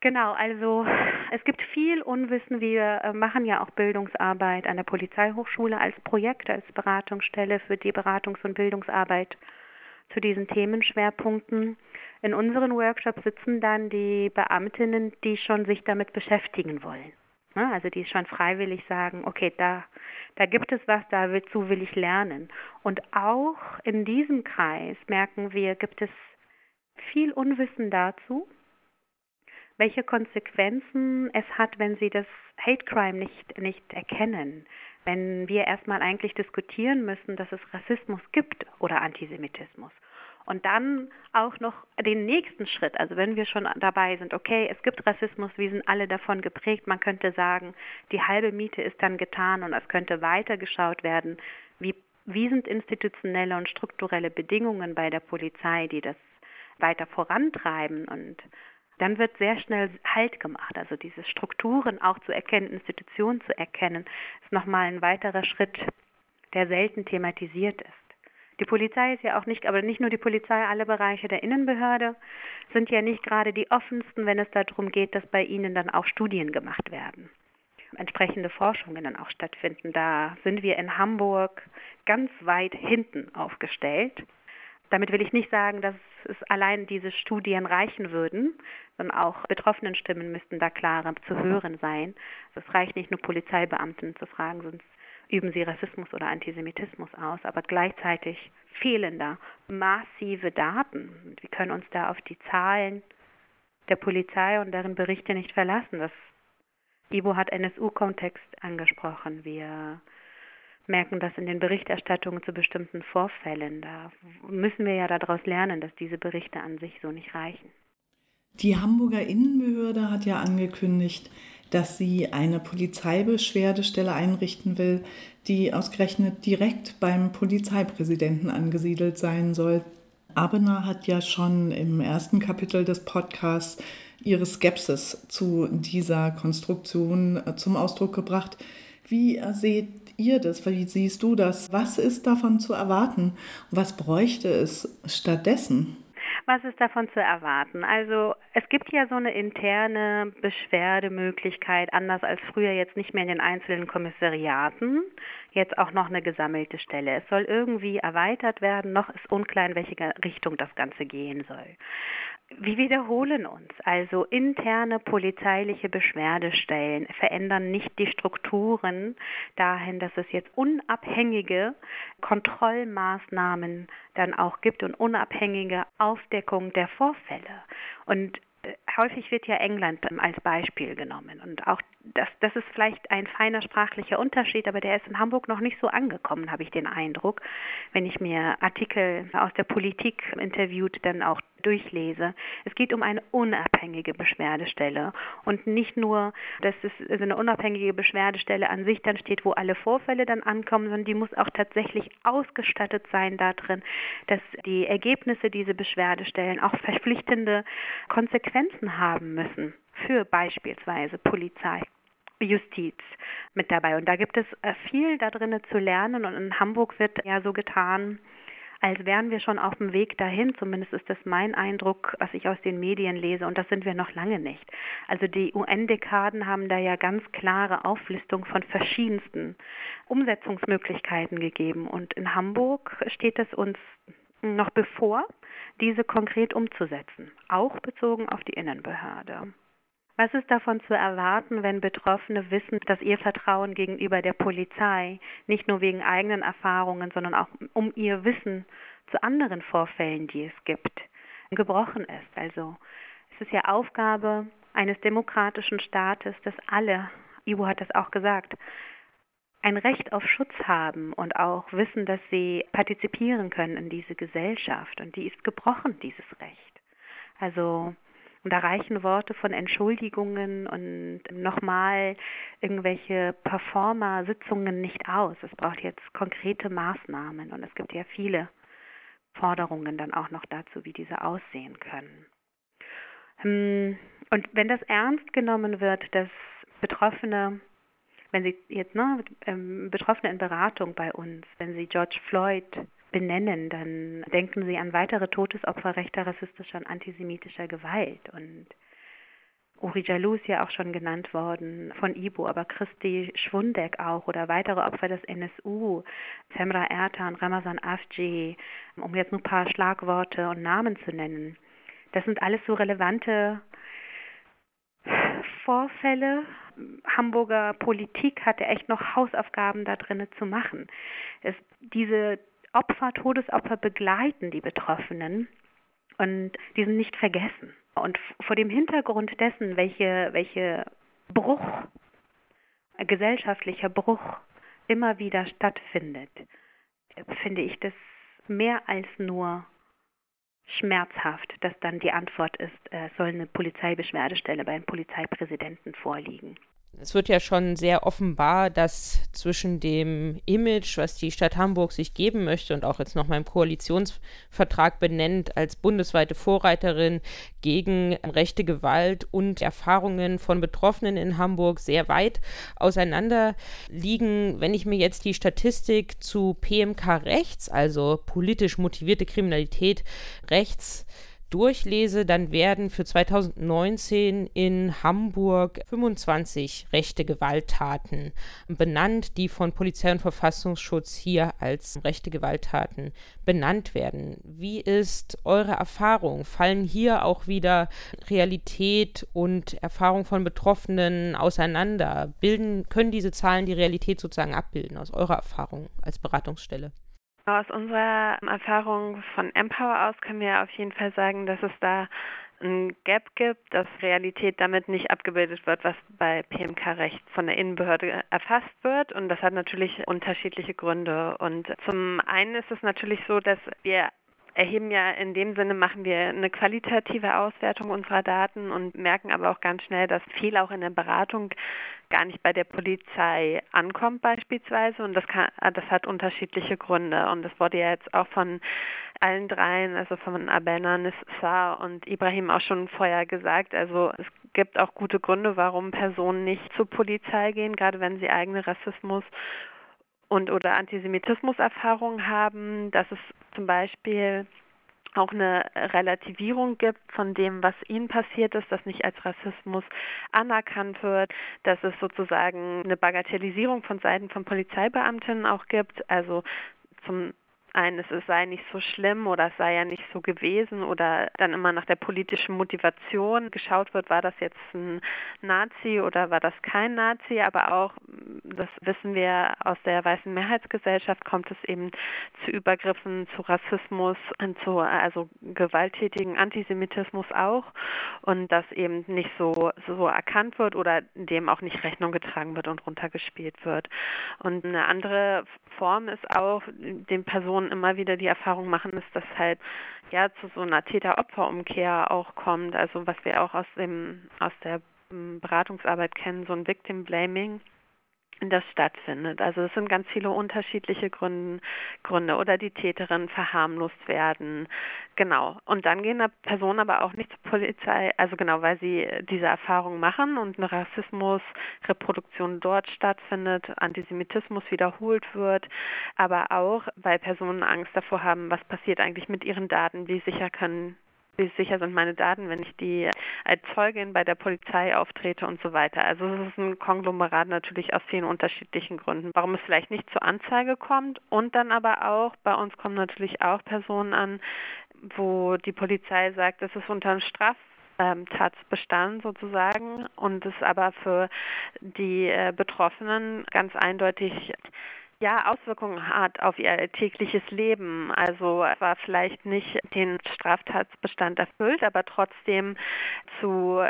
Genau, also es gibt viel Unwissen. Wir äh, machen ja auch Bildungsarbeit an der Polizeihochschule als Projekt, als Beratungsstelle für die Beratungs- und Bildungsarbeit zu diesen Themenschwerpunkten. In unseren Workshops sitzen dann die Beamtinnen, die schon sich damit beschäftigen wollen. Ne? Also die schon freiwillig sagen, okay, da, da gibt es was, dazu will ich lernen. Und auch in diesem Kreis merken wir, gibt es viel Unwissen dazu, welche Konsequenzen es hat, wenn sie das Hate Crime nicht, nicht erkennen. Wenn wir erstmal eigentlich diskutieren müssen, dass es Rassismus gibt oder Antisemitismus. Und dann auch noch den nächsten Schritt, also wenn wir schon dabei sind, okay, es gibt Rassismus, wir sind alle davon geprägt, man könnte sagen, die halbe Miete ist dann getan und es könnte weitergeschaut werden, wie, wie sind institutionelle und strukturelle Bedingungen bei der Polizei, die das weiter vorantreiben und dann wird sehr schnell Halt gemacht. Also diese Strukturen auch zu erkennen, Institutionen zu erkennen, ist nochmal ein weiterer Schritt, der selten thematisiert ist. Die Polizei ist ja auch nicht, aber nicht nur die Polizei, alle Bereiche der Innenbehörde sind ja nicht gerade die offensten, wenn es darum geht, dass bei ihnen dann auch Studien gemacht werden. Entsprechende Forschungen dann auch stattfinden. Da sind wir in Hamburg ganz weit hinten aufgestellt. Damit will ich nicht sagen, dass es allein diese Studien reichen würden, sondern auch betroffenen Stimmen müssten da klarer zu hören sein. Es reicht nicht nur Polizeibeamten zu fragen, sonst üben sie Rassismus oder Antisemitismus aus, aber gleichzeitig fehlen da massive Daten. Wir können uns da auf die Zahlen der Polizei und deren Berichte nicht verlassen. Das Ibo hat NSU-Kontext angesprochen. Wir merken das in den Berichterstattungen zu bestimmten Vorfällen. Da müssen wir ja daraus lernen, dass diese Berichte an sich so nicht reichen. Die Hamburger Innenbehörde hat ja angekündigt, dass sie eine Polizeibeschwerdestelle einrichten will, die ausgerechnet direkt beim Polizeipräsidenten angesiedelt sein soll. Abena hat ja schon im ersten Kapitel des Podcasts ihre Skepsis zu dieser Konstruktion äh, zum Ausdruck gebracht. Wie seht ihr das? Wie siehst du das? Was ist davon zu erwarten? Was bräuchte es stattdessen? Was ist davon zu erwarten? Also es gibt ja so eine interne Beschwerdemöglichkeit, anders als früher jetzt nicht mehr in den einzelnen Kommissariaten, jetzt auch noch eine gesammelte Stelle. Es soll irgendwie erweitert werden, noch ist unklar, in welche Richtung das Ganze gehen soll. Wir wiederholen uns. Also interne polizeiliche Beschwerdestellen verändern nicht die Strukturen dahin, dass es jetzt unabhängige Kontrollmaßnahmen dann auch gibt und unabhängige Aufdeckung der Vorfälle. Und häufig wird ja England als Beispiel genommen. Und auch das, das ist vielleicht ein feiner sprachlicher Unterschied, aber der ist in Hamburg noch nicht so angekommen, habe ich den Eindruck, wenn ich mir Artikel aus der Politik interviewt dann auch durchlese. Es geht um eine unabhängige Beschwerdestelle und nicht nur, dass es also eine unabhängige Beschwerdestelle an sich dann steht, wo alle Vorfälle dann ankommen, sondern die muss auch tatsächlich ausgestattet sein darin, dass die Ergebnisse dieser Beschwerdestellen auch verpflichtende Konsequenzen haben müssen für beispielsweise Polizei. Justiz mit dabei. Und da gibt es äh, viel da drinnen zu lernen. Und in Hamburg wird ja so getan, als wären wir schon auf dem Weg dahin. Zumindest ist das mein Eindruck, was ich aus den Medien lese. Und das sind wir noch lange nicht. Also die UN-Dekaden haben da ja ganz klare Auflistung von verschiedensten Umsetzungsmöglichkeiten gegeben. Und in Hamburg steht es uns noch bevor, diese konkret umzusetzen, auch bezogen auf die Innenbehörde. Was ist davon zu erwarten, wenn Betroffene wissen, dass ihr Vertrauen gegenüber der Polizei nicht nur wegen eigenen Erfahrungen, sondern auch um ihr Wissen zu anderen Vorfällen, die es gibt, gebrochen ist? Also es ist ja Aufgabe eines demokratischen Staates, dass alle, Ivo hat das auch gesagt, ein Recht auf Schutz haben und auch wissen, dass sie partizipieren können in diese Gesellschaft. Und die ist gebrochen, dieses Recht. Also und da reichen Worte von Entschuldigungen und nochmal irgendwelche Performer-Sitzungen nicht aus. Es braucht jetzt konkrete Maßnahmen und es gibt ja viele Forderungen dann auch noch dazu, wie diese aussehen können. Hm, und wenn das ernst genommen wird, dass Betroffene, wenn sie jetzt, ne, ähm, Betroffene in Beratung bei uns, wenn sie George Floyd benennen, dann denken sie an weitere Todesopfer rechter, rassistischer und antisemitischer Gewalt. Und Uri Jalou ist ja auch schon genannt worden von Ibo, aber Christi Schwundeck auch oder weitere Opfer des NSU, Semra Ertan, Ramazan Afji, um jetzt nur ein paar Schlagworte und Namen zu nennen. Das sind alles so relevante Vorfälle. Hamburger Politik hatte echt noch Hausaufgaben da drinnen zu machen. Es, diese Opfer, Todesopfer begleiten die Betroffenen und die sind nicht vergessen. Und vor dem Hintergrund dessen, welche, welche Bruch, gesellschaftlicher Bruch immer wieder stattfindet, finde ich das mehr als nur schmerzhaft, dass dann die Antwort ist, es soll eine Polizeibeschwerdestelle beim Polizeipräsidenten vorliegen es wird ja schon sehr offenbar, dass zwischen dem Image, was die Stadt Hamburg sich geben möchte und auch jetzt noch mal im Koalitionsvertrag benennt als bundesweite Vorreiterin gegen rechte Gewalt und Erfahrungen von Betroffenen in Hamburg sehr weit auseinander liegen. Wenn ich mir jetzt die Statistik zu PMK rechts, also politisch motivierte Kriminalität rechts, durchlese, dann werden für 2019 in Hamburg 25 rechte Gewalttaten benannt, die von Polizei und Verfassungsschutz hier als rechte Gewalttaten benannt werden. Wie ist eure Erfahrung? Fallen hier auch wieder Realität und Erfahrung von Betroffenen auseinander? Bilden, können diese Zahlen die Realität sozusagen abbilden aus eurer Erfahrung als Beratungsstelle? Aus unserer Erfahrung von Empower aus können wir auf jeden Fall sagen, dass es da ein Gap gibt, dass Realität damit nicht abgebildet wird, was bei PMK-Recht von der Innenbehörde erfasst wird. Und das hat natürlich unterschiedliche Gründe. Und zum einen ist es natürlich so, dass wir erheben ja in dem Sinne, machen wir eine qualitative Auswertung unserer Daten und merken aber auch ganz schnell, dass viel auch in der Beratung gar nicht bei der Polizei ankommt beispielsweise. Und das, kann, das hat unterschiedliche Gründe. Und das wurde ja jetzt auch von allen dreien, also von Abena, Nissa und Ibrahim auch schon vorher gesagt. Also es gibt auch gute Gründe, warum Personen nicht zur Polizei gehen, gerade wenn sie eigene Rassismus und oder Antisemitismuserfahrungen haben, dass es zum Beispiel auch eine Relativierung gibt von dem, was ihnen passiert ist, das nicht als Rassismus anerkannt wird, dass es sozusagen eine Bagatellisierung von Seiten von Polizeibeamtinnen auch gibt, also zum ein, es sei nicht so schlimm oder es sei ja nicht so gewesen oder dann immer nach der politischen Motivation geschaut wird, war das jetzt ein Nazi oder war das kein Nazi, aber auch, das wissen wir aus der weißen Mehrheitsgesellschaft, kommt es eben zu Übergriffen, zu Rassismus, zu also gewalttätigen Antisemitismus auch und das eben nicht so, so erkannt wird oder dem auch nicht Rechnung getragen wird und runtergespielt wird. Und eine andere Form ist auch, den Personen Frauen immer wieder die Erfahrung machen, ist, dass halt ja zu so einer Täter-Opfer-Umkehr auch kommt. Also was wir auch aus dem aus der hm, Beratungsarbeit kennen, so ein Victim Blaming das stattfindet. Also es sind ganz viele unterschiedliche Gründe, Gründe oder die Täterin verharmlost werden. Genau. Und dann gehen Personen aber auch nicht zur Polizei, also genau, weil sie diese Erfahrung machen und eine Rassismusreproduktion dort stattfindet, Antisemitismus wiederholt wird, aber auch, weil Personen Angst davor haben, was passiert eigentlich mit ihren Daten, wie sicher können wie sicher sind meine Daten, wenn ich die als Zeugin bei der Polizei auftrete und so weiter. Also es ist ein Konglomerat natürlich aus vielen unterschiedlichen Gründen, warum es vielleicht nicht zur Anzeige kommt und dann aber auch, bei uns kommen natürlich auch Personen an, wo die Polizei sagt, es ist unter einem Straf ähm, Tatbestand sozusagen und es aber für die äh, Betroffenen ganz eindeutig ja, Auswirkungen hat auf ihr tägliches Leben. Also war vielleicht nicht den Straftatsbestand erfüllt, aber trotzdem zu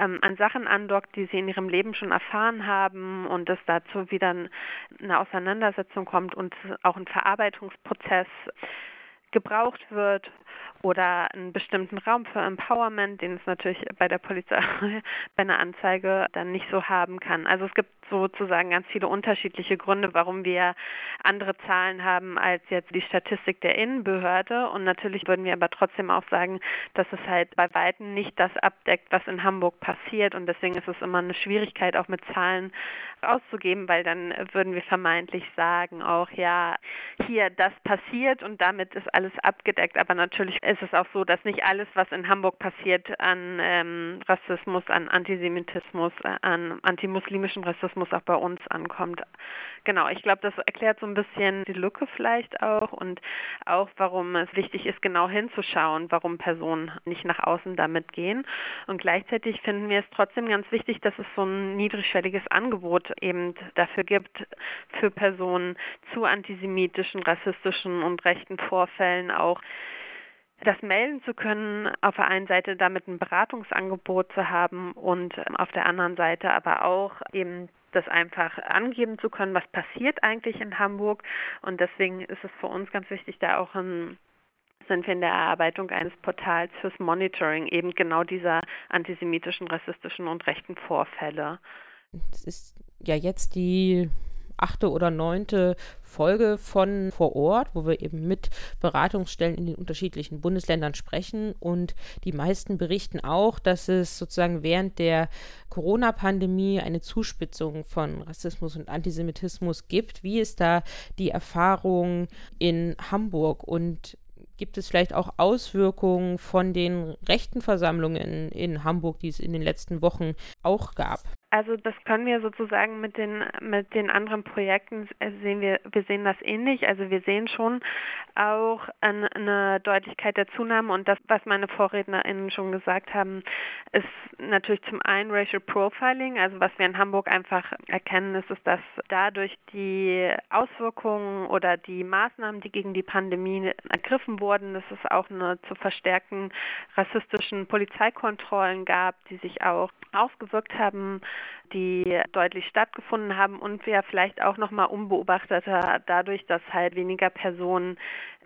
ähm, an Sachen andockt, die sie in ihrem Leben schon erfahren haben und es dazu wieder eine Auseinandersetzung kommt und auch ein Verarbeitungsprozess gebraucht wird oder einen bestimmten Raum für Empowerment, den es natürlich bei der Polizei bei einer Anzeige dann nicht so haben kann. Also es gibt sozusagen ganz viele unterschiedliche Gründe, warum wir andere Zahlen haben als jetzt die Statistik der Innenbehörde. Und natürlich würden wir aber trotzdem auch sagen, dass es halt bei Weitem nicht das abdeckt, was in Hamburg passiert. Und deswegen ist es immer eine Schwierigkeit, auch mit Zahlen auszugeben, weil dann würden wir vermeintlich sagen, auch ja, hier das passiert und damit ist alles abgedeckt. Aber natürlich ist es auch so, dass nicht alles, was in Hamburg passiert an ähm, Rassismus, an Antisemitismus, an antimuslimischen Rassismus auch bei uns ankommt. Genau, ich glaube, das erklärt so ein bisschen die Lücke vielleicht auch und auch, warum es wichtig ist, genau hinzuschauen, warum Personen nicht nach außen damit gehen. Und gleichzeitig finden wir es trotzdem ganz wichtig, dass es so ein niedrigschwelliges Angebot eben dafür gibt, für Personen zu antisemitischen, rassistischen und rechten Vorfällen auch das melden zu können, auf der einen Seite damit ein Beratungsangebot zu haben und ähm, auf der anderen Seite aber auch eben das einfach angeben zu können, was passiert eigentlich in Hamburg. Und deswegen ist es für uns ganz wichtig, da auch ein sind wir in der Erarbeitung eines Portals fürs Monitoring eben genau dieser antisemitischen, rassistischen und rechten Vorfälle. Es ist ja jetzt die achte oder neunte Folge von vor Ort, wo wir eben mit Beratungsstellen in den unterschiedlichen Bundesländern sprechen. Und die meisten berichten auch, dass es sozusagen während der Corona-Pandemie eine Zuspitzung von Rassismus und Antisemitismus gibt. Wie ist da die Erfahrung in Hamburg und Gibt es vielleicht auch Auswirkungen von den rechten Versammlungen in Hamburg, die es in den letzten Wochen auch gab. Also das können wir sozusagen mit den mit den anderen Projekten äh, sehen wir wir sehen das ähnlich. Also wir sehen schon auch eine Deutlichkeit der Zunahme und das, was meine VorrednerInnen schon gesagt haben, ist natürlich zum einen Racial Profiling. Also was wir in Hamburg einfach erkennen, ist, ist dass dadurch die Auswirkungen oder die Maßnahmen, die gegen die Pandemie ergriffen wurden, dass es auch eine zu verstärkten rassistischen Polizeikontrollen gab, die sich auch ausgewirkt haben die deutlich stattgefunden haben und wir vielleicht auch nochmal unbeobachteter dadurch, dass halt weniger Personen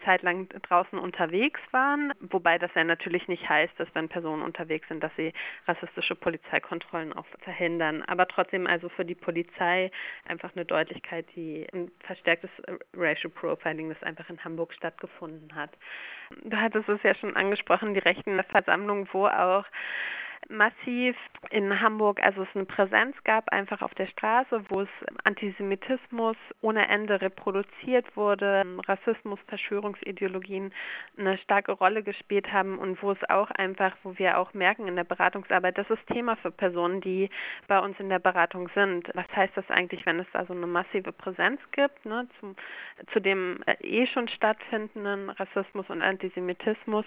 zeitlang draußen unterwegs waren, wobei das ja natürlich nicht heißt, dass wenn Personen unterwegs sind, dass sie rassistische Polizeikontrollen auch verhindern. Aber trotzdem also für die Polizei einfach eine Deutlichkeit, die ein verstärktes Racial Profiling, das einfach in Hamburg stattgefunden hat. Du hattest es ja schon angesprochen, die rechten Versammlung, wo auch massiv in Hamburg, also es eine Präsenz gab, einfach auf der Straße, wo es Antisemitismus ohne Ende reproduziert wurde, Rassismus, Verschwörungsideologien eine starke Rolle gespielt haben und wo es auch einfach, wo wir auch merken in der Beratungsarbeit, das ist Thema für Personen, die bei uns in der Beratung sind. Was heißt das eigentlich, wenn es da so eine massive Präsenz gibt, ne, zum, zu dem äh, eh schon stattfindenden Rassismus und Antisemitismus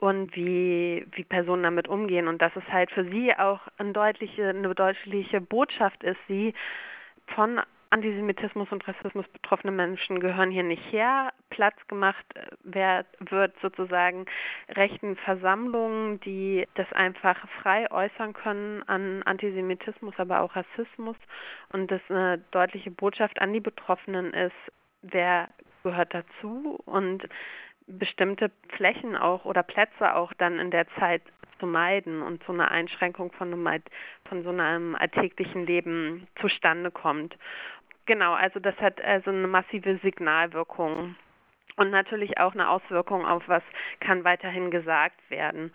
und wie, wie Personen damit umgehen und das ist halt für sie auch eine deutliche, eine deutliche Botschaft ist, sie von Antisemitismus und Rassismus betroffene Menschen gehören hier nicht her. Platz gemacht wer, wird sozusagen rechten Versammlungen, die das einfach frei äußern können an Antisemitismus, aber auch Rassismus. Und das eine deutliche Botschaft an die Betroffenen ist, wer gehört dazu und bestimmte Flächen auch oder Plätze auch dann in der Zeit zu meiden und so eine Einschränkung von, von so einem alltäglichen Leben zustande kommt. Genau, also das hat also eine massive Signalwirkung und natürlich auch eine Auswirkung auf was kann weiterhin gesagt werden.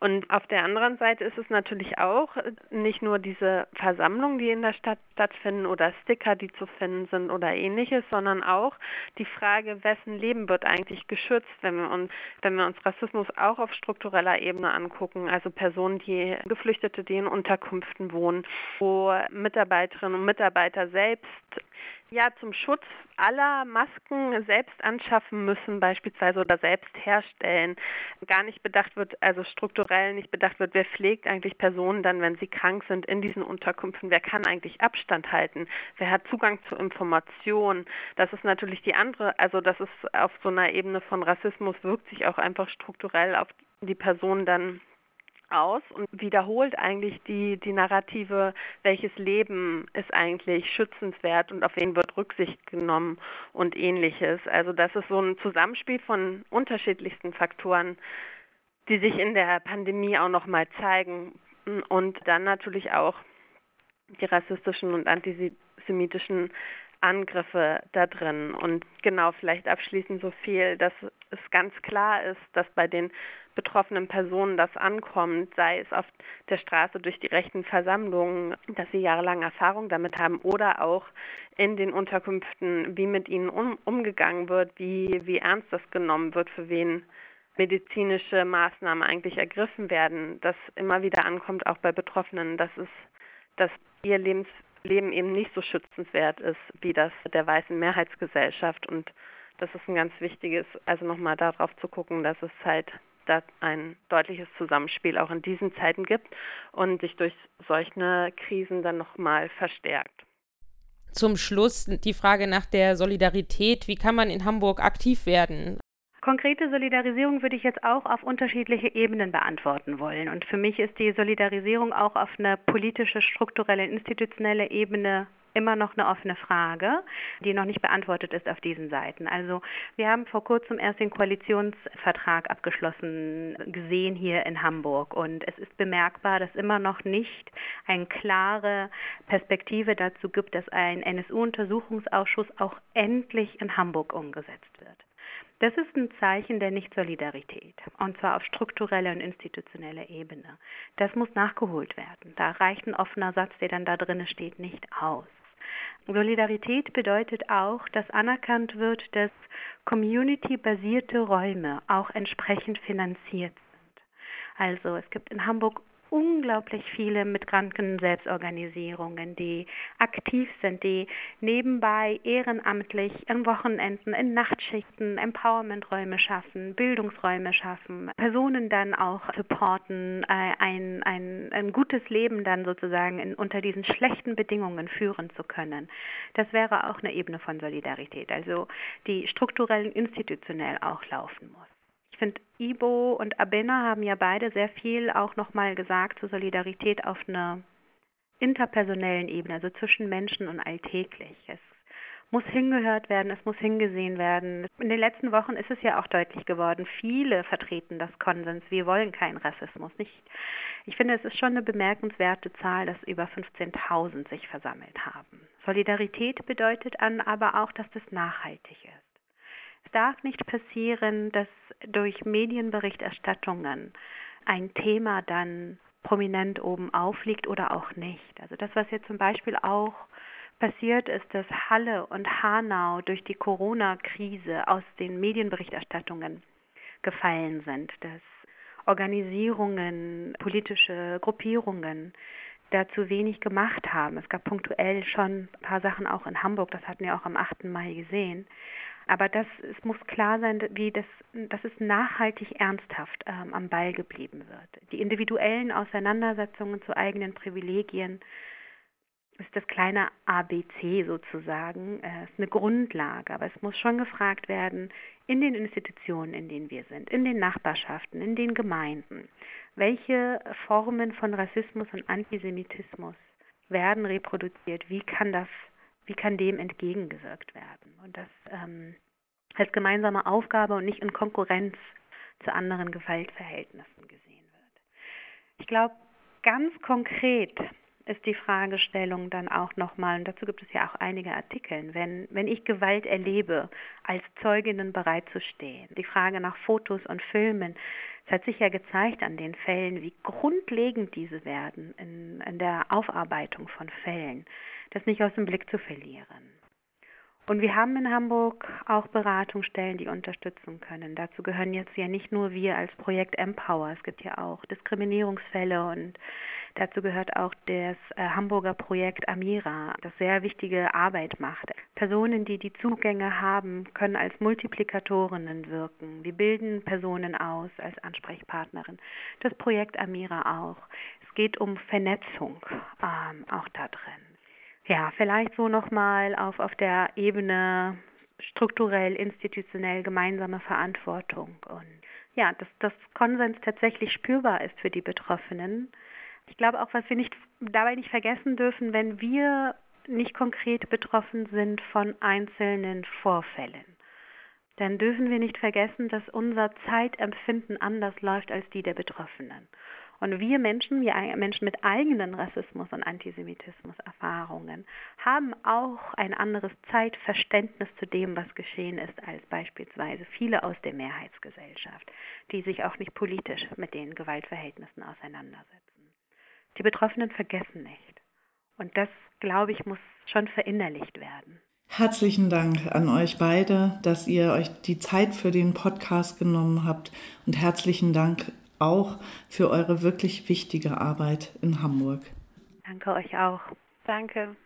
Und auf der anderen Seite ist es natürlich auch äh, nicht nur diese Versammlungen, die in der Stadt stattfinden oder Sticker, die zu finden sind oder ähnliches, sondern auch die Frage, wessen Leben wird eigentlich geschützt, wenn wir uns, wenn wir uns Rassismus auch auf struktureller Ebene angucken, also Personen, die Geflüchtete, die in Unterkünften wohnen, wo Mitarbeiterinnen und Mitarbeiter selbst ja zum Schutz aller Masken selbst anschaffen müssen beispielsweise oder selbst herstellen, gar nicht bedacht wird, also strukturell nicht bedacht wird, wer pflegt eigentlich Personen dann, wenn sie krank sind in diesen Unterkünften, wer kann eigentlich Abstand halten, wer hat Zugang zu Informationen. Das ist natürlich die andere, also das ist auf so einer Ebene von Rassismus wirkt sich auch einfach strukturell auf die Person dann aus und wiederholt eigentlich die, die Narrative, welches Leben ist eigentlich schützenswert und auf wen wird Rücksicht genommen und ähnliches. Also das ist so ein Zusammenspiel von unterschiedlichsten Faktoren, die sich in der Pandemie auch nochmal zeigen und dann natürlich auch die rassistischen und antisemitischen Angriffe da drin. Und genau, vielleicht abschließend so viel, dass es ganz klar ist, dass bei den betroffenen Personen das ankommt, sei es auf der Straße durch die rechten Versammlungen, dass sie jahrelang Erfahrung damit haben oder auch in den Unterkünften, wie mit ihnen um, umgegangen wird, wie, wie ernst das genommen wird, für wen medizinische Maßnahmen eigentlich ergriffen werden, das immer wieder ankommt, auch bei Betroffenen, dass es, dass ihr Lebens Leben eben nicht so schützenswert ist wie das der weißen Mehrheitsgesellschaft. Und das ist ein ganz wichtiges, also nochmal darauf zu gucken, dass es halt da ein deutliches Zusammenspiel auch in diesen Zeiten gibt und sich durch solche Krisen dann nochmal verstärkt. Zum Schluss die Frage nach der Solidarität. Wie kann man in Hamburg aktiv werden? Konkrete Solidarisierung würde ich jetzt auch auf unterschiedliche Ebenen beantworten wollen. Und für mich ist die Solidarisierung auch auf eine politische, strukturelle, institutionelle Ebene immer noch eine offene Frage, die noch nicht beantwortet ist auf diesen Seiten. Also wir haben vor kurzem erst den Koalitionsvertrag abgeschlossen gesehen hier in Hamburg und es ist bemerkbar, dass immer noch nicht eine klare Perspektive dazu gibt, dass ein NSU-Untersuchungsausschuss auch endlich in Hamburg umgesetzt wird. Das ist ein Zeichen der Nicht-Solidarität, und zwar auf struktureller und institutioneller Ebene. Das muss nachgeholt werden. Da reicht ein offener Satz, der dann da drin steht, nicht aus. Solidarität bedeutet auch, dass anerkannt wird, dass community-basierte Räume auch entsprechend finanziert sind. Also es gibt in Hamburg unglaublich viele Migranten-Selbstorganisierungen, die aktiv sind, die nebenbei ehrenamtlich an Wochenenden, in Nachtschichten Empowerment-Räume schaffen, Bildungsräume schaffen, Personen dann auch supporten, äh, ein, ein, ein gutes Leben dann sozusagen in, unter diesen schlechten Bedingungen führen zu können. Das wäre auch eine Ebene von Solidarität, also die strukturell und institutionell auch laufen muss. Ich finde, Ibo und Abena haben ja beide sehr viel auch nochmal gesagt zur Solidarität auf einer interpersonellen Ebene, also zwischen Menschen und alltäglich. Es muss hingehört werden, es muss hingesehen werden. In den letzten Wochen ist es ja auch deutlich geworden, viele vertreten das Konsens, wir wollen keinen Rassismus. Nicht. Ich finde, es ist schon eine bemerkenswerte Zahl, dass über 15.000 sich versammelt haben. Solidarität bedeutet an aber auch, dass das nachhaltig ist. Es darf nicht passieren, dass durch Medienberichterstattungen ein Thema dann prominent oben aufliegt oder auch nicht. Also das, was jetzt zum Beispiel auch passiert ist, dass Halle und Hanau durch die Corona-Krise aus den Medienberichterstattungen gefallen sind, dass Organisierungen, politische Gruppierungen dazu wenig gemacht haben. Es gab punktuell schon ein paar Sachen auch in Hamburg, das hatten wir auch am 8. Mai gesehen. Aber das, es muss klar sein, wie das, dass es nachhaltig ernsthaft ähm, am Ball geblieben wird. Die individuellen Auseinandersetzungen zu eigenen Privilegien ist das kleine ABC sozusagen, äh, ist eine Grundlage. Aber es muss schon gefragt werden, in den Institutionen, in denen wir sind, in den Nachbarschaften, in den Gemeinden, welche Formen von Rassismus und Antisemitismus werden reproduziert? Wie kann das wie kann dem entgegengewirkt werden? Und das ähm, als gemeinsame Aufgabe und nicht in Konkurrenz zu anderen Gewaltverhältnissen gesehen wird. Ich glaube, ganz konkret ist die Fragestellung dann auch nochmal, und dazu gibt es ja auch einige Artikel, wenn, wenn ich Gewalt erlebe, als Zeuginnen bereitzustehen. Die Frage nach Fotos und Filmen, es hat sich ja gezeigt an den Fällen, wie grundlegend diese werden in, in der Aufarbeitung von Fällen das nicht aus dem Blick zu verlieren. Und wir haben in Hamburg auch Beratungsstellen, die unterstützen können. Dazu gehören jetzt ja nicht nur wir als Projekt Empower, es gibt ja auch Diskriminierungsfälle und dazu gehört auch das äh, Hamburger Projekt Amira, das sehr wichtige Arbeit macht. Personen, die die Zugänge haben, können als Multiplikatorinnen wirken. Wir bilden Personen aus als Ansprechpartnerin. Das Projekt Amira auch. Es geht um Vernetzung ähm, auch da drin. Ja, vielleicht so nochmal auf, auf der Ebene strukturell, institutionell gemeinsame Verantwortung und ja, dass das Konsens tatsächlich spürbar ist für die Betroffenen. Ich glaube auch, was wir nicht dabei nicht vergessen dürfen, wenn wir nicht konkret betroffen sind von einzelnen Vorfällen, dann dürfen wir nicht vergessen, dass unser Zeitempfinden anders läuft als die der Betroffenen. Und wir Menschen, wir Menschen mit eigenen Rassismus- und Antisemitismus-Erfahrungen, haben auch ein anderes Zeitverständnis zu dem, was geschehen ist, als beispielsweise viele aus der Mehrheitsgesellschaft, die sich auch nicht politisch mit den Gewaltverhältnissen auseinandersetzen. Die Betroffenen vergessen nicht. Und das, glaube ich, muss schon verinnerlicht werden. Herzlichen Dank an euch beide, dass ihr euch die Zeit für den Podcast genommen habt und herzlichen Dank auch für eure wirklich wichtige Arbeit in Hamburg. Danke euch auch. Danke.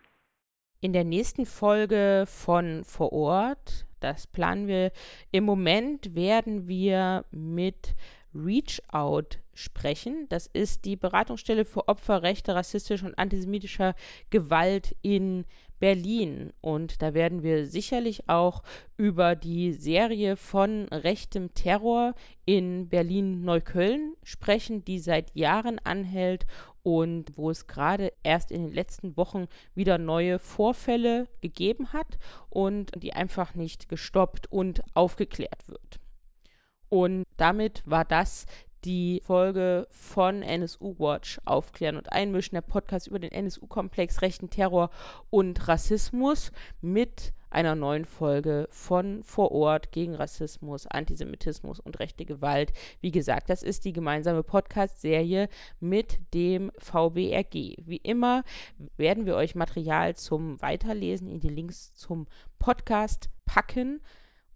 In der nächsten Folge von Vor Ort, das planen wir im Moment, werden wir mit Reach Out sprechen. Das ist die Beratungsstelle für Opfer rechter, rassistischer und antisemitischer Gewalt in Berlin. Und da werden wir sicherlich auch über die Serie von rechtem Terror in Berlin-Neukölln sprechen, die seit Jahren anhält und wo es gerade erst in den letzten Wochen wieder neue Vorfälle gegeben hat und die einfach nicht gestoppt und aufgeklärt wird. Und damit war das die Folge von NSU Watch aufklären und einmischen, der Podcast über den NSU-Komplex, rechten Terror und Rassismus mit einer neuen Folge von Vor Ort gegen Rassismus, Antisemitismus und rechte Gewalt. Wie gesagt, das ist die gemeinsame Podcast-Serie mit dem VBRG. Wie immer werden wir euch Material zum Weiterlesen in die Links zum Podcast packen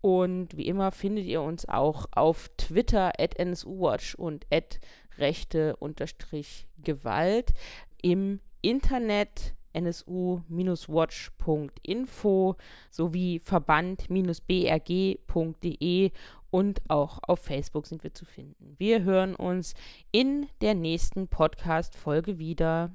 Und wie immer findet ihr uns auch auf Twitter at NSUWatch und at rechte-gewalt im Internet nsu-watch.info sowie verband-brg.de und auch auf Facebook sind wir zu finden. Wir hören uns in der nächsten Podcast-Folge wieder.